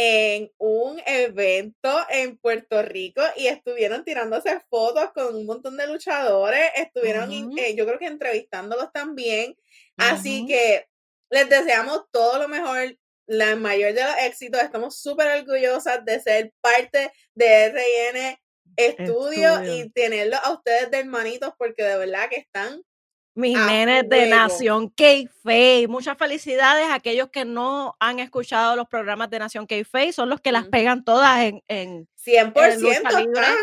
en un evento en Puerto Rico y estuvieron tirándose fotos con un montón de luchadores. Estuvieron, eh, yo creo que entrevistándolos también. Así que les deseamos todo lo mejor, la mayor de los éxitos. Estamos súper orgullosas de ser parte de RN Estudio Estudio. y tenerlos a ustedes de hermanitos porque de verdad que están Mis a nenes de fuego. Nación K-Face. Muchas felicidades a aquellos que no han escuchado los programas de Nación K-Face. Son los que las pegan todas en, en, 100% en lucha libre. están.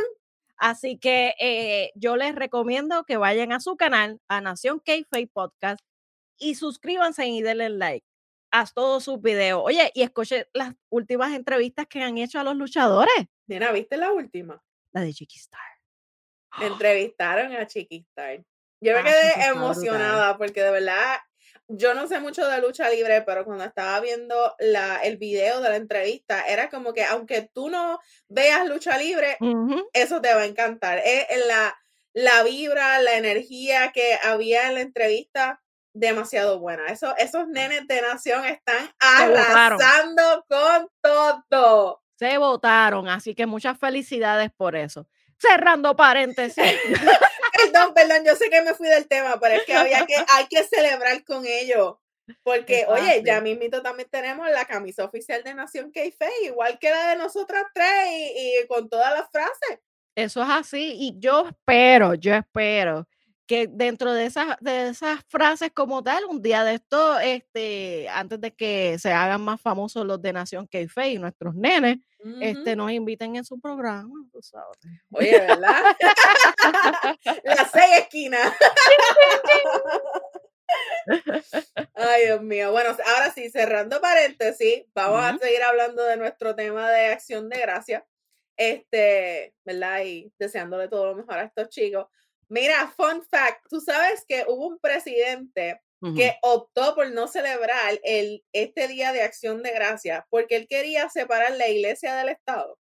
Así que eh, yo les recomiendo que vayan a su canal, a Nación K-Face Podcast, y suscríbanse y denle like a todos sus videos. Oye, y escuchen las últimas entrevistas que han hecho a los luchadores. Nena, ¿viste la última? La de Chiqui Star. Entrevistaron a Chiquistar. Yo me Ah, quedé brutal. emocionada porque de verdad yo no sé mucho de lucha libre, pero cuando estaba viendo la, el video de la entrevista, era como que aunque tú no veas lucha libre, Ujú. eso te va a encantar. Es es la, la vibra, la energía que había en la entrevista, demasiado buena. Eso, esos nenes de nación están arrasando con todo. Se votaron, así que muchas felicidades por eso. Cerrando paréntesis. *laughs* *laughs* Perdón, perdón, yo sé que me fui del tema, pero es que había que, *laughs* hay que celebrar con ellos. Porque, oye, ya mismito también tenemos la camisa oficial de Nación k igual que la de nosotras tres y, y con todas las frases. Eso es así y yo espero, yo espero que dentro de esas, de esas frases como tal, un día de esto, este, antes de que se hagan más famosos los de Nación k y nuestros nenes, este, nos inviten en su programa, tú sabes. Oye, ¿verdad? *laughs* Las seis esquinas. *laughs* Ay, Dios mío. Bueno, ahora sí, cerrando paréntesis, vamos a seguir hablando de nuestro tema de acción de gracia. Este, ¿verdad? Y deseándole todo lo mejor a estos chicos. Mira, fun fact, tú sabes que hubo un presidente Ujú. que optó por no celebrar el, este día de acción de gracia porque él quería separar la iglesia del Estado.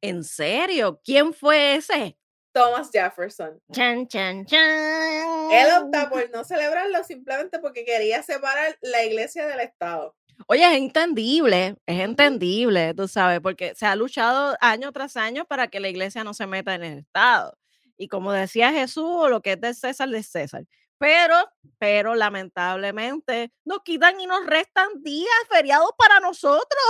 ¿En serio? ¿Quién fue ese? Thomas Jefferson. Chan, chan, Él chan. opta por no celebrarlo simplemente porque quería separar la iglesia del Estado. Oye, es entendible, es entendible, tú sabes, porque se ha luchado año tras año para que la iglesia no se meta en el Estado. Y como decía Jesús, lo que es de César, de César. Pero, pero lamentablemente nos quitan y nos restan días feriados para nosotros.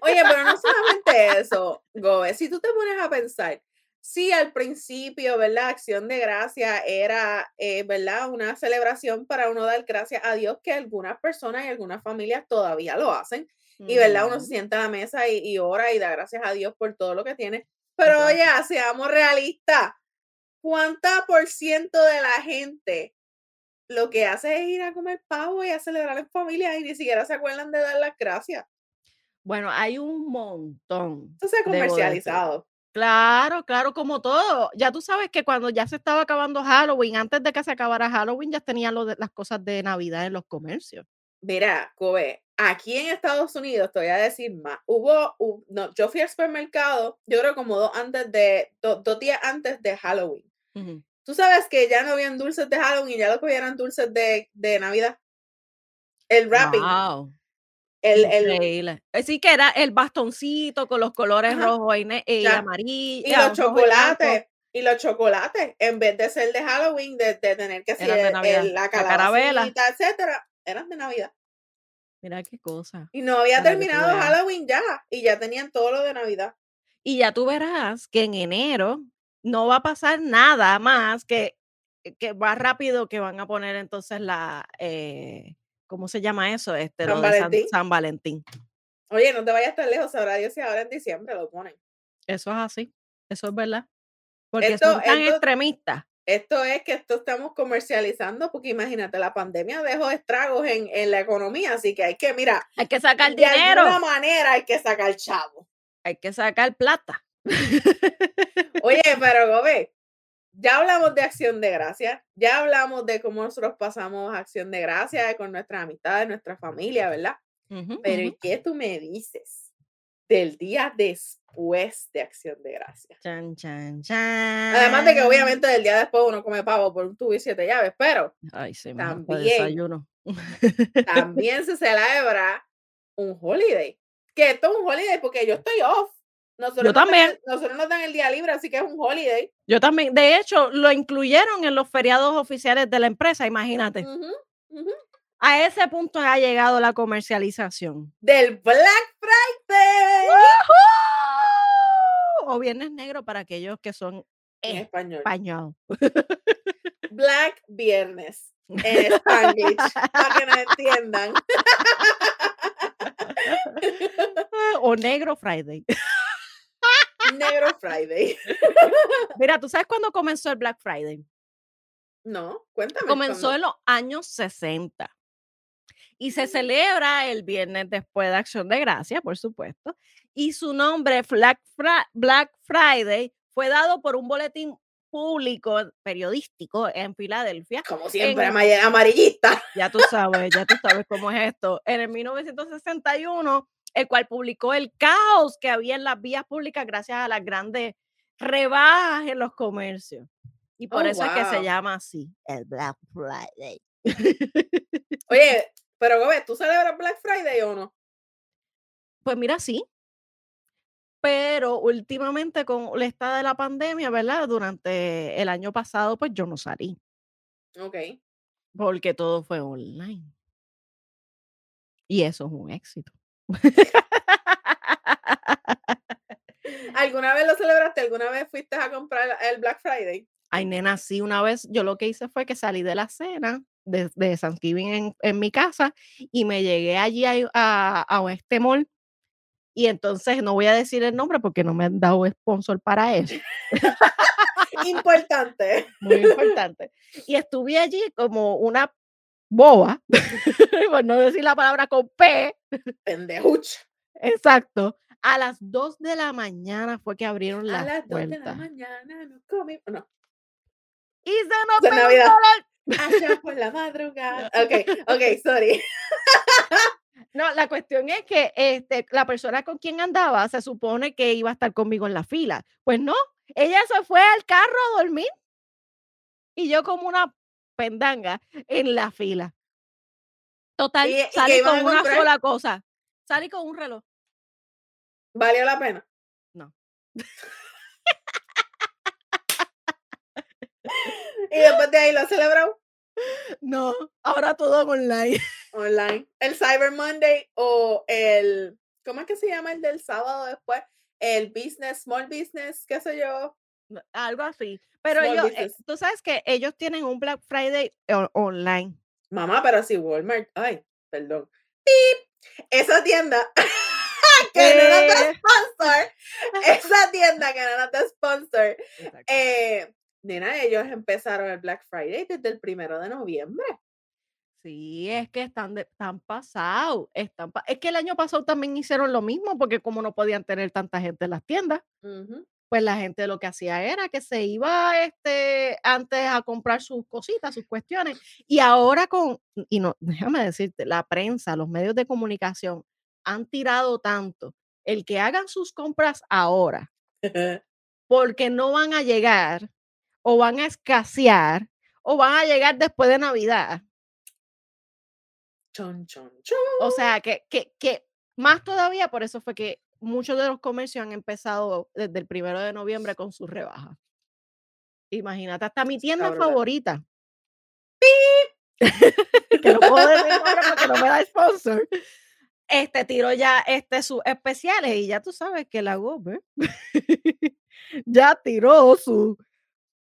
Oye, pero no *laughs* solamente eso, Gobe, si tú te pones a pensar, si al principio, ¿verdad? Acción de gracia era, eh, ¿verdad? Una celebración para uno dar gracias a Dios, que algunas personas y algunas familias todavía lo hacen. Y, ¿verdad? Uno se sienta a la mesa y, y ora y da gracias a Dios por todo lo que tiene. Pero así. seamos realistas. ¿Cuánta por ciento de la gente lo que hace es ir a comer pavo y a celebrar en familia y ni siquiera se acuerdan de dar las gracias? Bueno, hay un montón, Eso se ha comercializado. Claro, claro, como todo. Ya tú sabes que cuando ya se estaba acabando Halloween, antes de que se acabara Halloween, ya tenían lo de, las cosas de Navidad en los comercios. Mira, Kobe, aquí en Estados Unidos, te voy a decir más. Hubo, hu- no, yo fui al supermercado, yo creo como dos antes de, do- dos días antes de Halloween. Tú sabes que ya no habían dulces de Halloween, ya lo que eran dulces de, de Navidad. El wrapping, Wow, el, el, increíble. Eh, Sí que era el bastoncito con los colores Ajá. rojo y, ne- y amarillo. y los y chocolates, y los chocolates, en vez de ser de Halloween, de, de tener que el- Navidad. el- la La carabela. etcétera, eran de Navidad. Mira qué cosa. Y no había Para terminado. Halloween ya, y ya tenían todo lo de Navidad. Y ya tú verás que en enero no va a pasar nada más que, que va rápido que van a poner entonces la, eh, ¿cómo se llama eso? Este, San lo de San, Valentín. San Valentín. Oye, no te vayas tan lejos, sabrá Dios si ahora en diciembre lo ponen. Eso es así, eso es verdad. Porque Esto, son tan esto, extremistas. esto es que esto estamos comercializando, porque imagínate, la pandemia dejó estragos en, en la economía, así que hay que, mira, Hay que sacar de alguna dinero, manera hay que sacar chavo. hay que sacar plata. *laughs* Oye, pero Gobe, ya hablamos de acción de gracia, ya hablamos de cómo nosotros pasamos acción de gracia con nuestras amistades, nuestra familia, ¿verdad? Pero. ¿y qué tú me dices del día después de acción de gracia? Chan, chan, Además de que chan. obviamente del día después uno come pavo por un tubo y siete llaves, pero Ay, sí, también, desayuno. también se celebra un holiday. Que esto es un holiday porque yo *laughs* estoy off. Nosotros Yo nos, también. el, nosotros nos dan el día libre, así que es un holiday. Yo también, de hecho, lo incluyeron en los feriados oficiales de la empresa, imagínate. Ujú, ujú. A ese punto ha llegado la comercialización. Del Black Friday ¡Woohoo! O Viernes Negro para aquellos que son en español. español. Black Viernes en Spanglish, *laughs* para que nos entiendan. o Negro Friday. Negro Friday. *laughs* Mira, ¿tú sabes cuándo comenzó el Black Friday? No, cuéntame. Comenzó ¿cuándo? en los años 60 y se celebra el viernes después de Acción de Gracia, por supuesto. Y su nombre, Black, Fra- Black Friday, fue dado por un boletín público periodístico en Filadelfia. Como siempre, en- ama- amarillista. Ya tú sabes, ya tú sabes cómo es esto. En el 1961, el cual publicó el caos que había en las vías públicas gracias a las grandes rebajas en los comercios. Y por Oh, eso es que se llama así, el Black Friday. Oye, pero Gobe, ¿tú celebras Black Friday o no? Pues mira, sí. Pero últimamente con la esta de la pandemia, ¿verdad? Durante el año pasado, pues yo no salí, Ok. porque todo fue online. Y eso es un éxito. ¿Alguna vez lo celebraste? ¿Alguna vez fuiste a comprar el Black Friday? Ay, nena, sí, una vez yo lo que hice fue que salí de la cena de, de Thanksgiving en, en mi casa y me llegué allí a, a, a este mall y entonces no voy a decir el nombre porque no me han dado sponsor para eso, *laughs* Importante. muy importante. Y estuve allí como una boba, *laughs* por no decir la palabra con P, Pendejucha. exacto. A las 2 de la mañana fue que abrieron A las las 2 de la puertas. mañana no comí. No, Y se nos un Navidad. Allá *laughs* por la madrugada. Ok, ok, sorry. No, la cuestión es que este, la persona con quien andaba se supone que iba a estar conmigo en la fila. Pues no, ella se fue al carro a dormir y yo como una pendanga en la fila. Total, ¿Y- y salí iban con una sola cosa. Salí con un reloj. ¿Valió la pena? No. *laughs* Y después de ahí lo celebró No, ahora todo online. online. El Cyber Monday o el. ¿Cómo es que se llama el del sábado después? El business, small business, qué sé yo. Algo así. Pero ellos, eh, tú sabes que ellos tienen un Black Friday online. Mamá, pero si Walmart. Ay, perdón. ¡Pip! Esa tienda *laughs* que no nos da Eh, sponsor. *laughs* Esa tienda que no nos da sponsor. Eh, nena, ellos empezaron el Black Friday desde el primero de noviembre. Sí, es que están, de- están pasados. Están pa- es que el año pasado también hicieron lo mismo porque como no podían tener tanta gente en las tiendas. Ujú. Pues la gente lo que hacía era que se iba este, antes a comprar sus cositas, sus cuestiones, y ahora con, y no, déjame decirte, la prensa, los medios de comunicación han tirado tanto el que hagan sus compras ahora, *laughs* porque no van a llegar o van a escasear o van a llegar después de Navidad. Chon, chon, O sea, que, que, que más todavía, por eso fue que muchos de los comercios han empezado desde el primero de noviembre con sus rebajas. Imagínate, hasta mi tienda favorita. que lo puedo decir ahora porque no me da *laughs* sponsor. Este tiro ya este sus especiales y ya tú sabes que la Gobe *laughs* ya tiró su,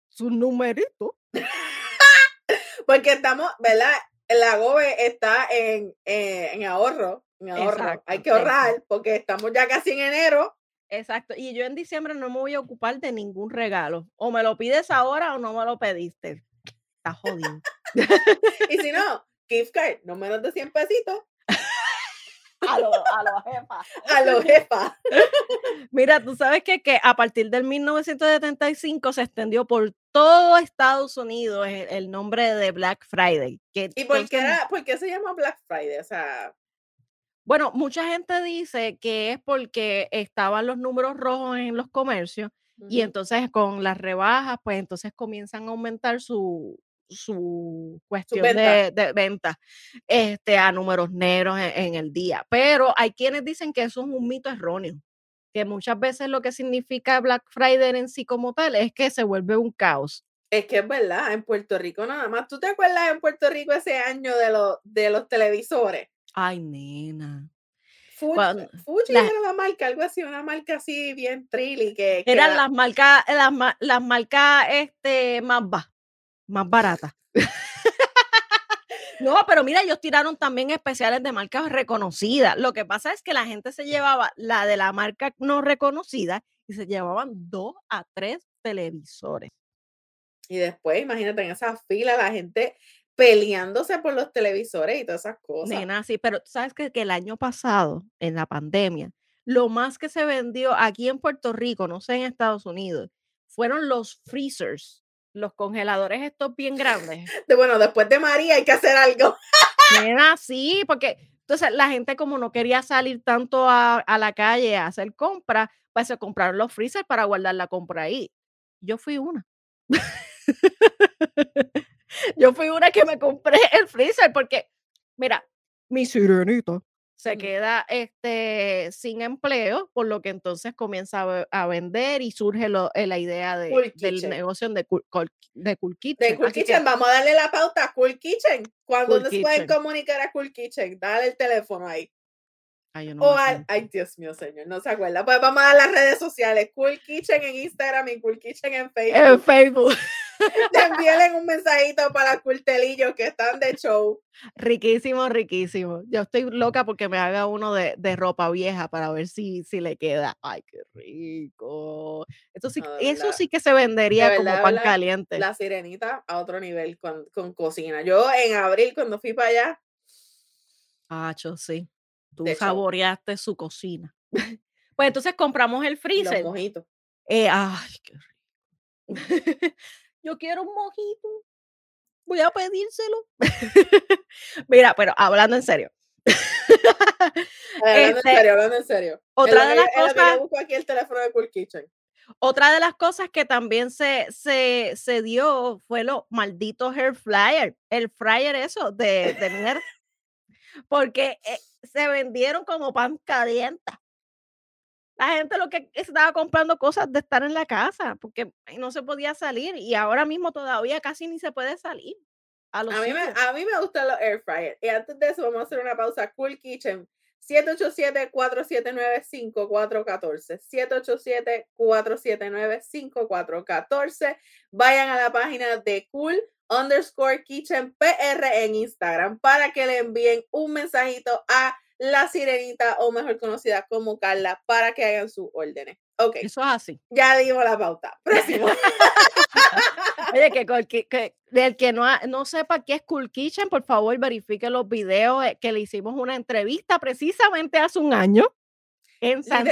su numerito. *laughs* porque estamos, ¿verdad? La Gobe está en, eh, en ahorro ahorro. Hay que ahorrar porque estamos ya casi en enero. Exacto. Y yo en diciembre no me voy a ocupar de ningún regalo. O me lo pides ahora o no me lo pediste. Está jodido. *laughs* y si no, gift card, no menos de 100 pesitos. *laughs* A los a jefas. *laughs* A los jefas. Mira, tú sabes que, que a partir del 1975 se extendió por todo Estados Unidos el, nombre de Black Friday. ¿Y por qué, era, por qué se llama Black Friday? O sea, bueno, mucha gente dice que es porque estaban los números rojos en los comercios y entonces con las rebajas, pues entonces comienzan a aumentar su, su cuestión de, venta este, a números negros en, el día. Pero hay quienes dicen que eso es un mito erróneo, que muchas veces lo que significa Black Friday en sí como tal es que se vuelve un caos. Es que es verdad, en Puerto Rico nada más. ¿Tú te acuerdas en Puerto Rico ese año de, los de los televisores? Ay, nena. Fuji, era la marca, algo así, una marca así bien trilly que, eran las marcas, las, las marcas este, más, más baratas. *laughs* no, pero mira, ellos tiraron también especiales de marcas reconocidas. Lo que pasa es que la gente se llevaba la de la marca no reconocida y se llevaban dos a tres televisores. Y después, imagínate, en esa fila la gente peleándose por los televisores y todas esas cosas. Nena, sí, pero sabes que, que el año pasado, en la pandemia, lo más que se vendió aquí en Puerto Rico, no sé en Estados Unidos, fueron los freezers, los congeladores estos bien grandes. *laughs* De, bueno, después de María hay que hacer algo. Nena, sí, porque entonces la gente como no quería salir tanto a, a la calle a hacer compras, pues se compraron los freezers para guardar la compra ahí. Yo fui una. *laughs* Yo fui una que me compré *laughs* el freezer porque, mira, mi sirenita se queda este, sin empleo, por lo que entonces comienza a, vender y surge eh, la idea de, del negocio de, cool, de Cool Kitchen. De Cool Kitchen, vamos a darle la pauta a Cool Kitchen. Cuando nos pueden comunicar a Cool Kitchen, dale el teléfono ahí. Ay, no ay, Dios mío, señor, no se acuerda. Pues vamos a las redes sociales. Cool Kitchen en Instagram y Cool Kitchen en Facebook. En Facebook. *laughs* Envíenle un mensajito para los cultelillos que están de show. Riquísimo, riquísimo. Yo estoy loca porque me haga uno de, ropa vieja para ver si, si le queda. Ay, qué rico. Eso sí, eso sí que se vendería como pan caliente. La sirenita a otro nivel con, con cocina. Yo en abril, cuando fui para allá. Ah, yo sí Tú saboreaste su cocina. pues entonces compramos el freezer. Los mojitos. Eh, ay, qué rico. *laughs* *laughs* Yo quiero un mojito. Voy a pedírselo. *laughs* Mira, pero hablando en serio. *laughs* hablando en este, serio, hablando en serio. Otra de las cosas. busco aquí el teléfono de Cool Kitchen. Otra de las cosas que también se, se, se dio fue los malditos hair flyer. El fryer, eso, de, de *laughs* Porque eh, se vendieron como pan caliente. La gente lo que estaba comprando cosas de estar en la casa, porque no se podía salir y ahora mismo todavía casi ni se puede salir. A, mí, me, a mí me gustan los air fryer. Y antes de eso vamos a hacer una pausa. Cool Kitchen 787-479-5414. 787-479-5414. Vayan a la página de Cool underscore Kitchen PR en Instagram para que le envíen un mensajito a la sirenita o mejor conocida como Carla para que hagan sus órdenes. Ok. Eso es así. Ya dimos la pauta. *laughs* Próximo. Oye, que, que, del que no, no sepa qué es Cool Kitchen, por favor verifique los videos eh, que le hicimos una entrevista precisamente hace un año en San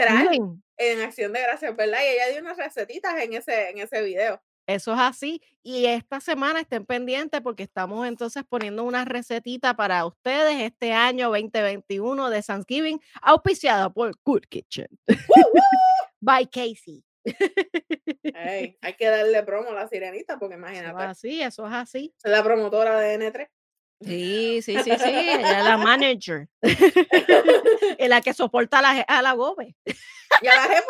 en Acción de Gracias, ¿verdad? Y ella dio unas recetitas en ese, en ese video. Eso es así. Y esta semana estén pendientes porque estamos entonces poniendo una recetita para ustedes este año 2021 de Thanksgiving, auspiciada por Good Kitchen. By Casey. hay que darle promo a la sirenita porque Eso es imagínate. así, eso es así. La promotora de N3. Sí, sí, sí, sí. Ella es la manager. *laughs* Es la que soporta a la, a la gobe. Y a la jefa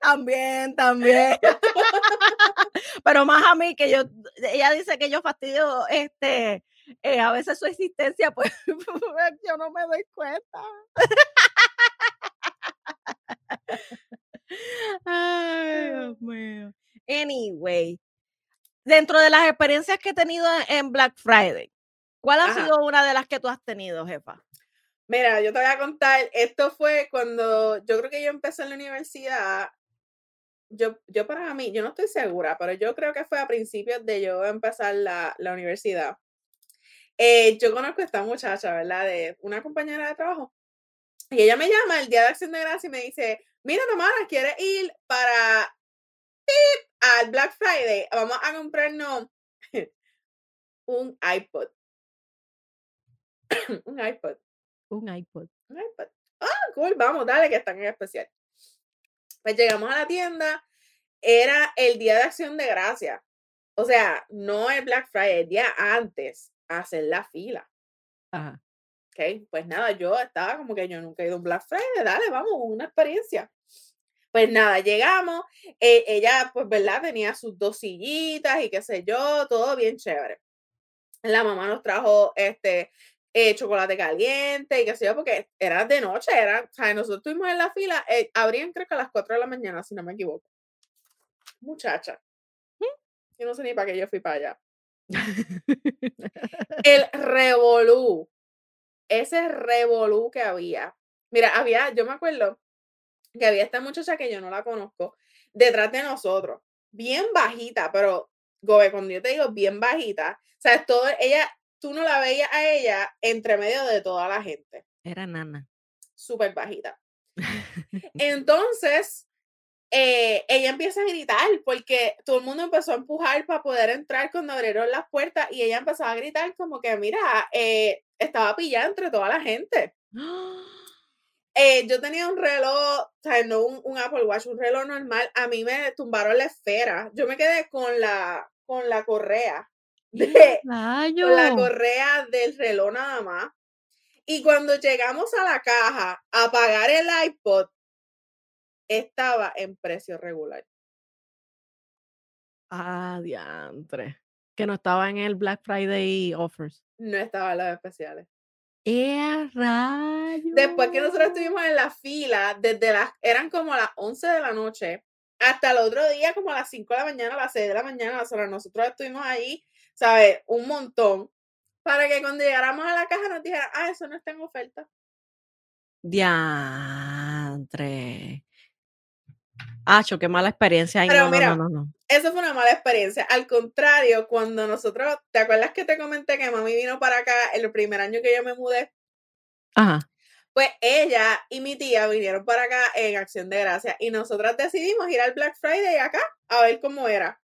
También, también. *laughs* Pero más a mí que yo, ella dice que yo fastidio, este, eh, a veces su existencia, pues *laughs* yo no me doy cuenta. Ay, Dios mío. Anyway, dentro de las experiencias que he tenido en Black Friday, ¿cuál ha Ajá. sido una de las que tú has tenido, jefa? Mira, yo te voy a contar, esto fue cuando yo creo que yo empecé en la universidad. Yo, yo para mí, yo no estoy segura, pero yo creo que fue a principios de yo empezar la, la universidad. Eh, yo conozco a esta muchacha, ¿verdad? De una compañera de trabajo. Y ella me llama el día de acción de gracia y me dice, mira, Tamara, ¿quieres ir para ¡pip! al Black Friday? Vamos a comprarnos un iPod. *coughs* un iPod. Un iPod. Un iPad. Ah, cool, vamos, dale, que están en especial. Pues llegamos a la tienda, era el día de acción de gracia. O sea, no el Black Friday, el día antes, hacer la fila. Ajá. Ok, pues nada, yo estaba como que yo nunca he ido a un Black Friday, dale, vamos, una experiencia. Pues nada, llegamos, eh, ella, pues, ¿verdad? Tenía sus dos sillitas y qué sé yo, todo bien chévere. La mamá nos trajo este eh, chocolate caliente y qué sé yo, porque era de noche, era, o sea, nosotros estuvimos en la fila, eh, abrían creo que a las 4 de la mañana, si no me equivoco. Muchacha. Yo no sé ni para qué yo fui para allá. *laughs* El revolú. Ese revolú que había. Mira, había, yo me acuerdo que había esta muchacha que yo no la conozco, detrás de nosotros, bien bajita, pero, Gobe, cuando yo te digo bien bajita, o sea, todo, ella, tú no la veías a ella entre medio de toda la gente, Era nana. súper bajita. Entonces, eh, ella empieza a gritar porque todo el mundo empezó a empujar para poder entrar cuando abrieron las puertas y ella empezó a gritar como que, mira, eh, estaba pillada entre toda la gente. *gasps* Eh, yo tenía un reloj, o sea, no un, un Apple Watch, un reloj normal. A mí me tumbaron la esfera. Yo me quedé con la, con la correa, de, *laughs* con la correa del reloj nada más. Y cuando llegamos a la caja a pagar el iPod, estaba en precio regular. Ah, diantre. Que no estaba en el Black Friday offers. No estaba en los especiales. ¡Eh, rayo! Después que nosotros estuvimos en la fila, desde las, eran como las 11 de la noche, hasta el otro día, como a las 5 de la mañana, a las 6 de la mañana, o sea, nosotros estuvimos ahí, ¿sabes? Un montón, para que cuando llegáramos a la caja nos dijeran, ah, eso no está en oferta. Diantre. Acho, qué mala experiencia. Ay, Pero no, mira, no, no, Eso fue una mala experiencia. Al contrario, cuando nosotros, ¿te acuerdas que te comenté que mami vino para acá el primer año que yo me mudé? Ajá. Pues ella y mi tía vinieron para acá en Acción de Gracia y nosotras decidimos ir al Black Friday acá a ver cómo era.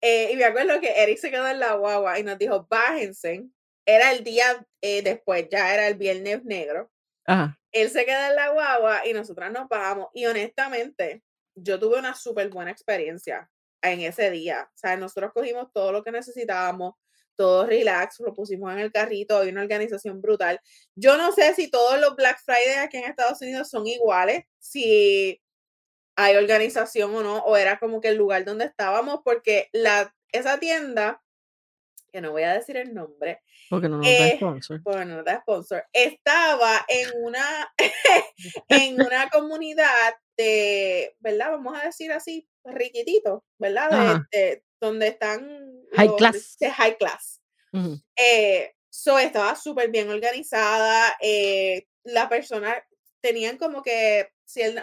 Eh, y me acuerdo que Eric se quedó en la guagua y nos dijo, bájense. Era el día eh, después, ya era el viernes negro. Ajá. Él se queda en la guagua y nosotras nos bajamos. Y honestamente, yo tuve una súper buena experiencia en ese día. O sea, nosotros cogimos todo lo que necesitábamos, todo relax, lo pusimos en el carrito, hay una organización brutal. Yo no sé si todos los Black Friday aquí en Estados Unidos son iguales, si hay organización o no, o era como que el lugar donde estábamos, porque la, esa tienda, que no voy a decir el nombre, Porque no nos da Eh, sponsor. bueno, no da sponsor, estaba en una, *laughs* en una comunidad de, ¿verdad? Vamos a decir así, riquitito, ¿verdad? De- de- donde están High los class. de high class. Ujú. Eh, so estaba súper bien organizada. eh, la persona tenían como que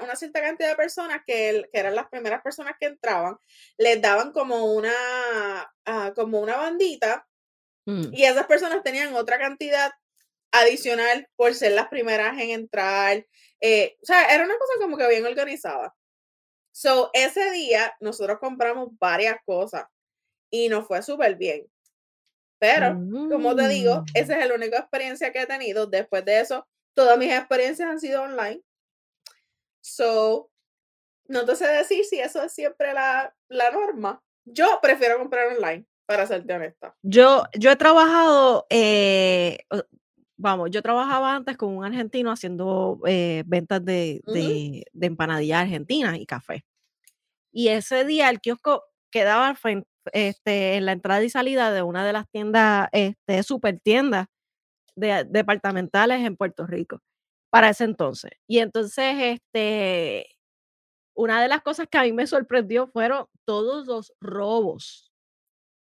una cierta cantidad de personas que, que eran las primeras personas que entraban, les daban como una, ah, como una bandita Mm. y esas personas tenían otra cantidad adicional por ser las primeras en entrar. Eh, o sea, era una cosa como que bien organizada. So, ese día nosotros compramos varias cosas y nos fue súper bien. Pero, como te digo, Mm. esa es la única experiencia que he tenido. Después de eso, todas mis experiencias han sido online. So, no te sé decir si eso es siempre la, la norma. Yo prefiero comprar online, para serte honesta. Yo, yo he trabajado, eh, vamos, yo trabajaba antes con un argentino haciendo eh, ventas de, Ujú. de, de empanadillas argentinas y café. Y ese día el kiosco quedaba fren- este, en la entrada y salida de una de las tiendas, este, super tiendas de, departamentales en Puerto Rico para ese entonces. Y entonces, este, una de las cosas que a mí me sorprendió fueron todos los robos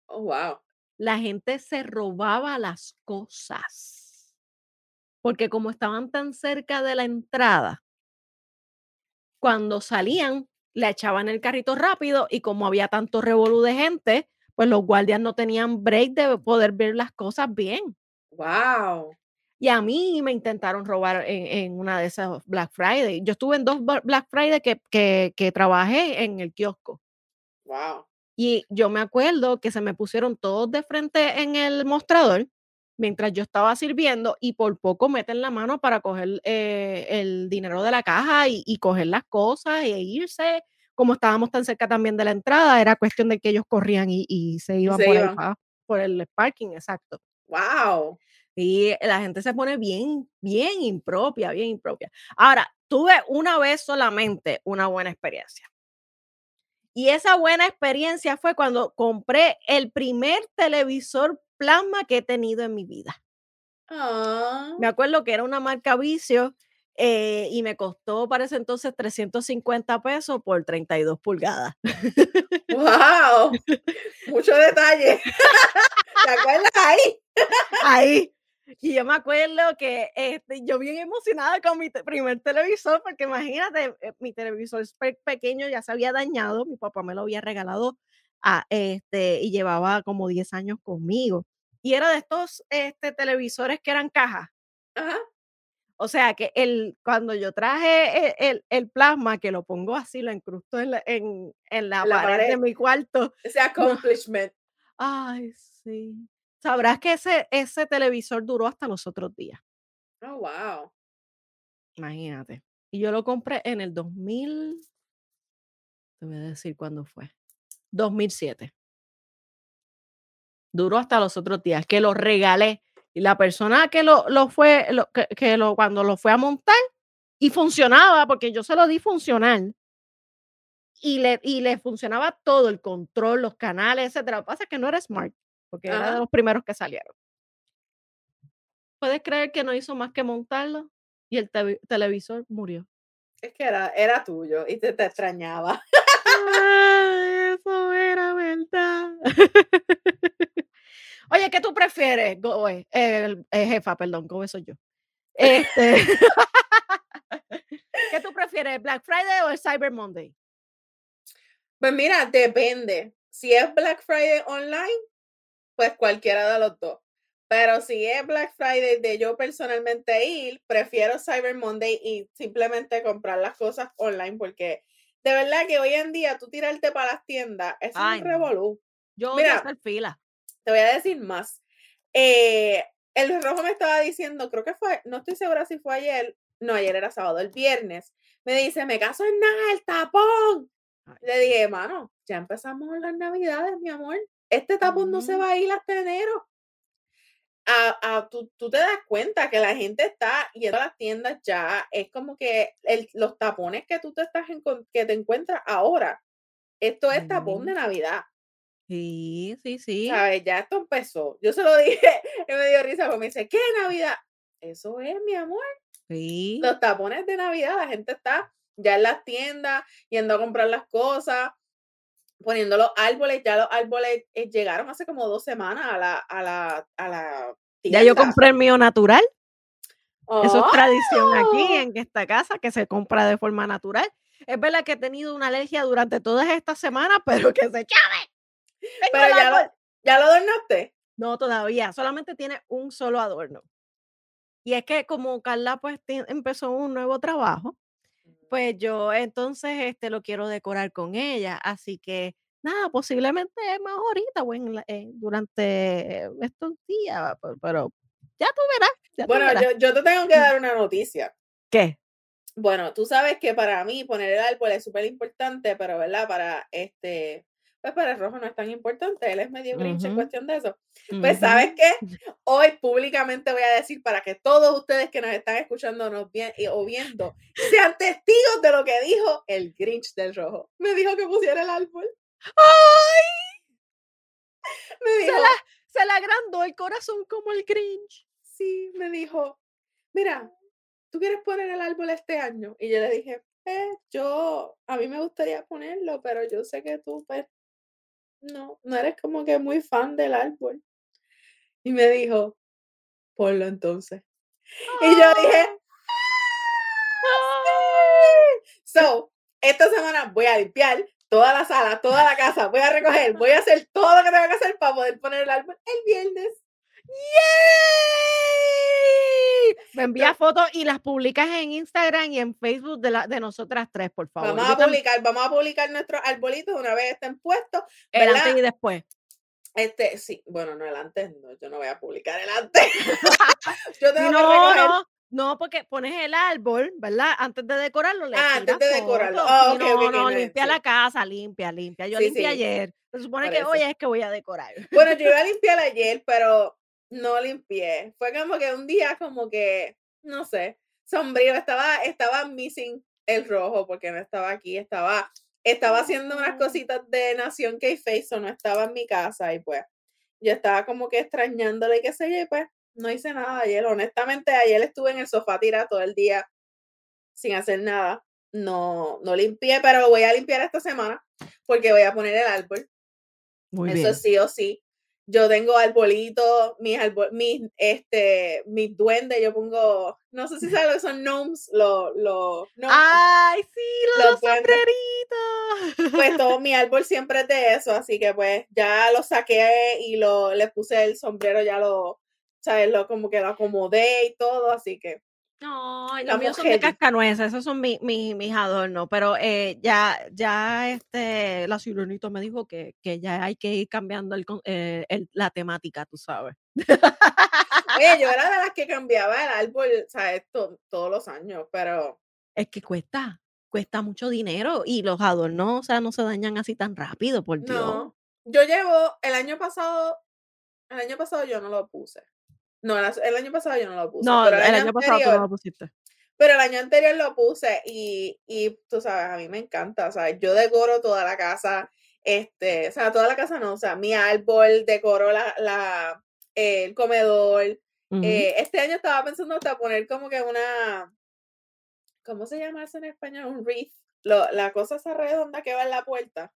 Oh, wow. la gente se robaba las cosas. Porque como estaban tan cerca de la entrada, cuando salían, le echaban el carrito rápido y como había tanto revolú de gente, pues los guardias no tenían break de poder ver las cosas bien. Wow. Y a mí me intentaron robar en, en una de esas Black Friday. Yo estuve en dos Black Friday que, que, que trabajé en el kiosco. Wow. Y yo me acuerdo que se me pusieron todos de frente en el mostrador mientras yo estaba sirviendo y por poco meten la mano para coger eh, el dinero de la caja y, y coger las cosas e irse. Como estábamos tan cerca también de la entrada, era cuestión de que ellos corrían y, y se iban se por iban. pa- por el parking, exacto. Wow. Y la gente se pone bien, bien impropia, bien impropia. Ahora, tuve una vez solamente una buena experiencia. Y esa buena experiencia fue cuando compré el primer televisor plasma que he tenido en mi vida. Ah. Me acuerdo que era una marca Vicio eh, y me costó para ese entonces 350 pesos por 32 pulgadas. Wow. Mucho detalle. *laughs* ¿Te acuerdas ahí? Ahí. Y yo me acuerdo que este, yo bien emocionada con mi te- primer televisor, porque imagínate, eh, mi televisor pequeño ya se había dañado, mi papá me lo había regalado a, este, y llevaba como 10 años conmigo. Y era de estos este, televisores que eran cajas. Ajá. O sea que el, cuando yo traje el, el- el plasma, que lo pongo así, lo incrusto en la, en, en la En la pared de mi cuarto, Ese *laughs* accomplishment. ay, sí. Sabrás que ese, ese televisor duró hasta los otros días. Oh, wow. Imagínate. Y yo lo compré en el 2000, te voy a decir cuándo fue. 2007. Duró hasta los otros días, que lo regalé. Y la persona que lo, lo fue, lo- que, que lo, cuando lo fue a montar y funcionaba, porque yo se lo di funcional. Y le, y le funcionaba todo, el control, los canales, etcétera. Lo que pasa es que no era smart, porque era de los primeros que salieron. ¿Puedes creer que no hizo más que montarlo? Y el televisor murió. Es que era, era tuyo y te, te extrañaba. Eso era verdad. Oye, ¿qué tú prefieres, Goe? El, eh, jefa, perdón, Goe soy yo. *laughs* Este, *laughs* ¿Qué tú prefieres, Black Friday o el Cyber Monday? Pues mira, depende. Si es Black Friday online, pues cualquiera de los dos. Pero si es Black Friday de yo personalmente ir, prefiero Cyber Monday y simplemente comprar las cosas online porque de verdad que hoy en día tú tirarte para las tiendas, Ay, es no. un revolú. Yo odio Mira. hacer fila. Te voy a decir más. Eh, el rojo me estaba diciendo, creo que fue, no estoy segura si fue ayer, no, ayer era sábado, el viernes, me dice, me caso en nada, el tapón. Ay, Le dije, mano, ya empezamos las navidades, mi amor. Este tapón no se va a ir hasta enero. A, a- tú, tú te das cuenta que la gente está yendo a las tiendas ya, es como que el- los tapones que tú te estás encon- que te encuentras ahora, esto es tapón de. Navidad. Sí, sí, sí. ¿Sabes? Ya esto empezó. Yo se lo *laughs* dije y me dio risa porque me dice, ¿qué Navidad? Eso es, mi amor. Sí. Los tapones de Navidad, la gente está ya en las tiendas, yendo a comprar las cosas, poniendo los árboles. Ya los árboles eh, llegaron hace como dos semanas a la, a la, a la Ya yo tienda. compré el mío natural. Eso es tradición aquí ¡Oh! en esta casa que se compra de forma natural. Es verdad que he tenido una alergia durante todas estas semanas, *laughs* pero que se chave. Pero ya lo, ya lo adornaste. No, todavía. Solamente tiene un solo adorno. Y es que como Carla pues empezó un nuevo trabajo, pues yo entonces este lo quiero decorar con ella, así que nada, posiblemente más ahorita o durante estos días, pero ya tú verás. bueno, Yo, yo te tengo que dar una noticia. ¿Qué? Bueno, tú sabes que para mí poner el árbol es súper importante, pero ¿verdad? Para este, pues para el rojo no es tan importante, él es medio grinch en cuestión de eso. Pues sabes qué, hoy públicamente voy a decir para que todos ustedes que nos están escuchando nos bien, o viendo sean testigos de lo que dijo el grinch del rojo. Me dijo que pusiera el árbol. ¡Ay! Me dijo, se, la, se le agrandó el corazón como el grinch. Sí, me dijo, mira, ¿tú quieres poner el árbol este año? Y yo le dije, eh, yo, a mí me gustaría ponerlo, pero yo sé que tú, pues, no, no eres como que muy fan del árbol. Y me dijo, ponlo entonces. Y yo dije, ¡Ah! So, esta semana voy a limpiar toda la sala, toda la casa, voy a recoger, voy a hacer todo lo que tengo que hacer para poder poner el árbol el viernes. ¡Yay! Me envía fotos y las publicas en Instagram y en Facebook de, la, de nosotras tres, por favor. Vamos a publicar, vamos a publicar nuestros arbolitos una vez estén puestos. El antes y después. Este, sí, bueno, no el antes, no, yo no voy a publicar el antes. *laughs* yo tengo no, que recoger. No. No, porque pones el árbol, ¿verdad? Antes de decorarlo, le Ah, antes de decorarlo. Oh, no, no, limpia la casa, limpia, limpia. Yo limpié ayer. Se supone que hoy es que voy a decorar. Bueno, yo *laughs* iba a limpiar ayer, pero no limpié. Fue como que un día como que, no sé, sombrío. Estaba, estaba missing el rojo porque no estaba aquí. Estaba, estaba haciendo unas cositas de Nación K-Face o no estaba en mi casa y pues yo estaba como que extrañándole y qué sé yo y pues no hice nada ayer. Honestamente, ayer estuve en el sofá tirado todo el día sin hacer nada. No, no limpié, pero voy a limpiar esta semana porque voy a poner el árbol. Muy Eso sí o sí. Yo tengo arbolitos, mis, mis, este, mis duendes, yo pongo, no sé si sabes lo que son gnomes, los, los, ¡Ay, sí, los, sombreritos! Pues todo *laughs* mi árbol siempre es de eso, así que pues ya lo saqué y lo, le puse el sombrero, ya lo, ¿sabes? Lo, como que lo acomodé y todo, así que. No, los míos son de cascanueces, esos son mis, mis, adornos, pero eh, ya, ya este, la ciruelita me dijo que, que, ya hay que ir cambiando el, eh, el, la temática, tú sabes. Oye, yo era de las que cambiaba el árbol, ¿sabes? todos los años, pero... Es que cuesta, cuesta mucho dinero y los adornos, o sea, no se dañan así tan rápido, por Dios. No, yo llevo, el año pasado, el año pasado yo no lo puse. No, el año pasado yo no lo puse. No, el, año, pasado tú no lo pusiste. Pero el año anterior lo puse y, y tú sabes, a mí me encanta, o sea, yo decoro toda la casa, este, o sea, toda la casa no, o sea, mi árbol, decoro la, la el comedor. Eh, este año estaba pensando hasta poner como que una, ¿cómo se llama eso en español? Un wreath, lo, la cosa esa redonda que va en la puerta.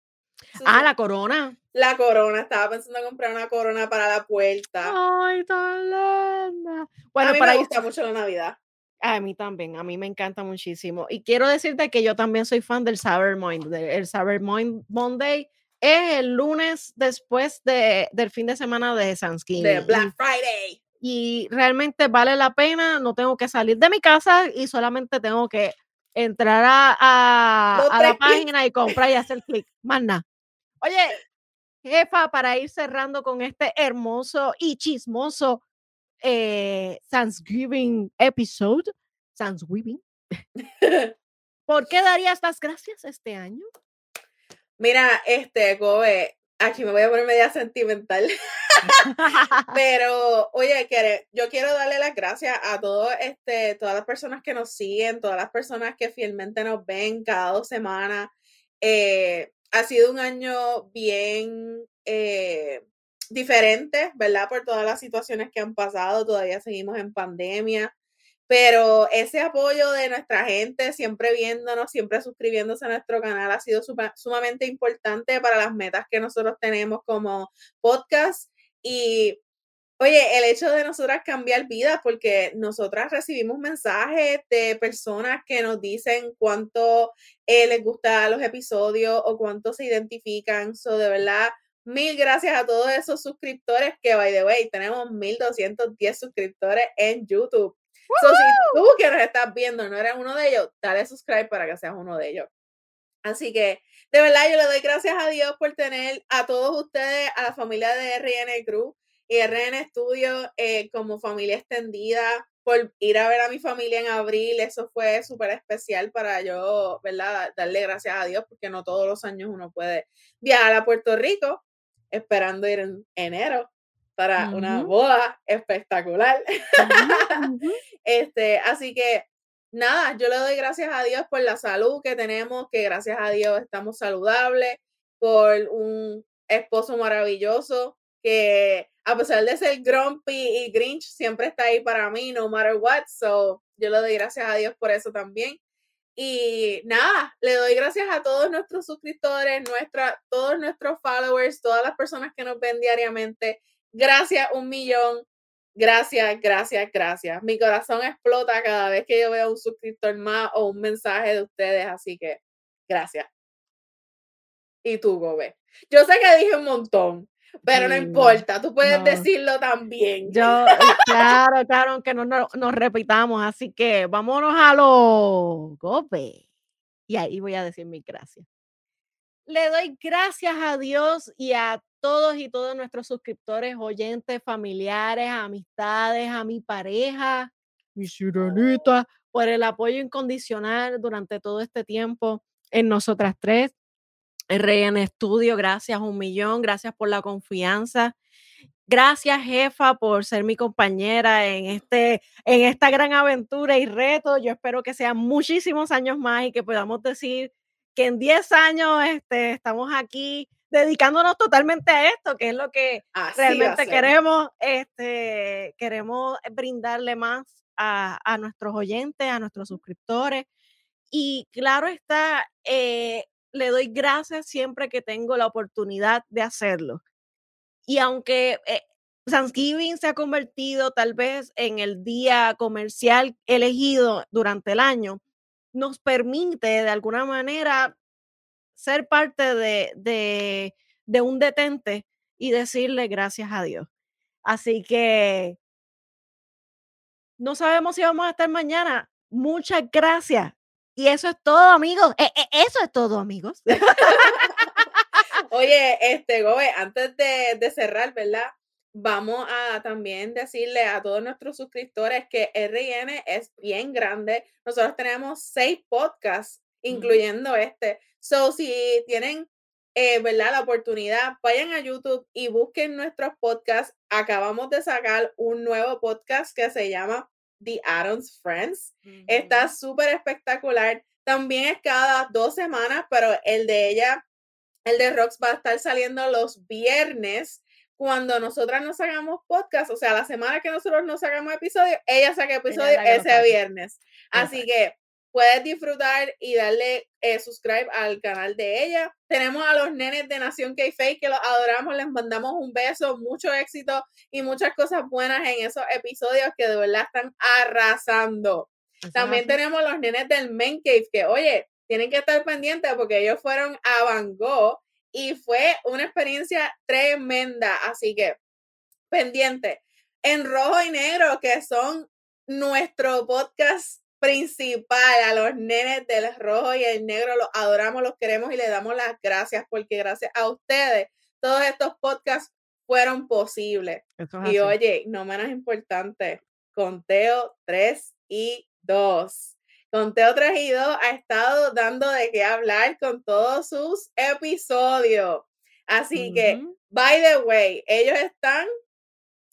Ah, la corona. La corona, estaba pensando en comprar una corona para la puerta. Ay, tan linda. Bueno, a mí para me gusta mucho la Navidad. A mí también, a mí me encanta muchísimo. Y quiero decirte que yo también soy fan del Cyber Monday. El Cyber Monday es el lunes después de, del fin de semana de Thanksgiving. De Black Friday. Y realmente vale la pena, no tengo que salir de mi casa y solamente tengo que entrar a, a la página y comprar y hacer clic. Más nada. Oye, jefa, para ir cerrando con este hermoso y chismoso eh, Thanksgiving episode, Thanksgiving, *laughs* ¿por qué darías las gracias este año? Mira, este, Gobe, aquí me voy a poner media sentimental. *laughs* *laughs* Pero, oye, yo quiero darle las gracias a todos, este, todas las personas que nos siguen, todas las personas que fielmente nos ven cada dos semanas. Eh, ha sido un año bien eh, diferente, ¿verdad? Por todas las situaciones que han pasado, todavía seguimos en pandemia, pero ese apoyo de nuestra gente, siempre viéndonos, siempre suscribiéndose a nuestro canal, ha sido sumamente importante para las metas que nosotros tenemos como podcast. Y Oye, el hecho de nosotras cambiar vidas, porque nosotras recibimos mensajes de personas que nos dicen cuánto eh, les gustan los episodios o cuánto se identifican. So, de verdad, mil gracias a todos esos suscriptores que, by the way, tenemos 1210 suscriptores en YouTube. So, si tú que nos estás viendo no eres uno de ellos, dale subscribe para que seas uno de ellos. Así que, de verdad, yo le doy gracias a Dios por tener a todos ustedes, a la familia de RN Group y RN Studio eh, como familia extendida, por ir a ver a mi familia en abril, eso fue súper especial para yo, ¿verdad? Darle gracias a Dios porque no todos los años uno puede viajar a Puerto Rico, esperando ir en enero para una boda espectacular. *laughs* este, así que nada, yo le doy gracias a Dios por la salud que tenemos, que gracias a Dios estamos saludables, por un esposo maravilloso que a pesar de ser grumpy y grinch, siempre está ahí para mí, no matter what. So, yo le doy gracias a Dios por eso también. Y nada, le doy gracias a todos nuestros suscriptores, nuestra, todos nuestros followers, todas las personas que nos ven diariamente. Gracias, un millón. Gracias, gracias, gracias. Mi corazón explota cada vez que yo veo un suscriptor más o un mensaje de ustedes, así que gracias. Y tú, Gobe. Yo sé que dije un montón, pero no importa, tú puedes decirlo también. Yo, eh, claro, claro, aunque no, nos repitamos, así que vámonos a los golpes. Y ahí voy a decir mi gracias. Le doy gracias a Dios y a todos y todos nuestros suscriptores, oyentes, familiares, amistades, a mi pareja, mi sirenita, por el apoyo incondicional durante todo este tiempo en nosotras tres. RN Estudio, gracias un millón, gracias por la confianza. Gracias, jefa, por ser mi compañera en, este, en esta gran aventura y reto. Yo espero que sean muchísimos años más y que podamos decir que en 10 años este, estamos aquí dedicándonos totalmente a esto, que es lo que realmente queremos. Este, queremos brindarle más a, a, nuestros oyentes, a nuestros suscriptores. Y claro está, eh, le doy gracias siempre que tengo la oportunidad de hacerlo. Y aunque eh, Thanksgiving se ha convertido tal vez en el día comercial elegido durante el año, nos permite de alguna manera ser parte de, de, de un detente y decirle gracias a Dios. Así que no sabemos si vamos a estar mañana. Muchas gracias. Y eso es todo, amigos. E, e, eso es todo, amigos. *laughs* Oye, este, Gobe, antes de, cerrar, ¿verdad? Vamos a también decirle a todos nuestros suscriptores que RN es bien grande. Nosotros tenemos seis podcasts, incluyendo este. So, si tienen, eh, ¿verdad? La oportunidad, vayan a YouTube y busquen nuestros podcasts. Acabamos de sacar un nuevo podcast que se llama The Adams Friends. Está súper espectacular. También es cada dos semanas, pero el de ella, el de Rox, va a estar saliendo los viernes cuando nosotras nos hagamos podcast, o sea, la semana que nosotros nos hagamos episodio, ella saca episodio ese viernes. Así que puedes disfrutar y darle eh, subscribe al canal de ella. Tenemos a los nenes de Nación k que los adoramos, les mandamos un beso, mucho éxito y muchas cosas buenas en esos episodios que de verdad están arrasando. También tenemos los nenes del Men Cave que, oye, tienen que estar pendientes porque ellos fueron a Van Gogh y fue una experiencia tremenda. Así que, pendiente. En rojo y negro, que son nuestro podcast principal, a los nenes del rojo y el negro, los adoramos, los queremos y le damos las gracias porque gracias a ustedes todos estos podcasts fueron posibles. y oye, no menos importante, conteo 3 y 2. Conteo 3 y 2 ha estado dando de qué hablar con todos sus episodios. Así que, by the way, ellos están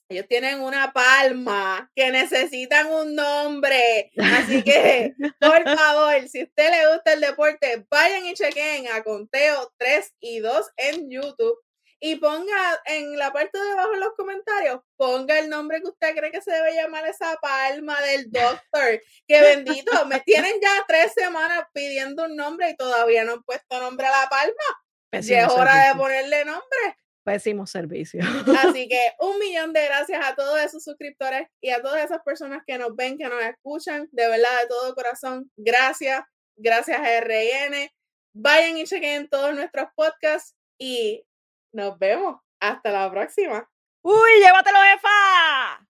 ellos tienen una palma que necesitan un nombre. Así que, *laughs* por favor, si a usted le gusta el deporte, vayan y chequen a Conteo 3 y 2 en YouTube. Y ponga en la parte de abajo en los comentarios, ponga el nombre que usted cree que se debe llamar esa palma del doctor. Que bendito, me tienen ya tres semanas pidiendo un nombre y todavía no han puesto nombre a la palma. ya es hora de ponerle nombre pésimo servicio. Así *laughs* que un millón de gracias a todos esos suscriptores y a todas esas personas que nos ven, que nos escuchan, de verdad, de todo corazón, gracias, gracias a RN. Vayan y chequen todos nuestros podcasts y nos vemos. Hasta la próxima. Uy, llévatelo, jefa.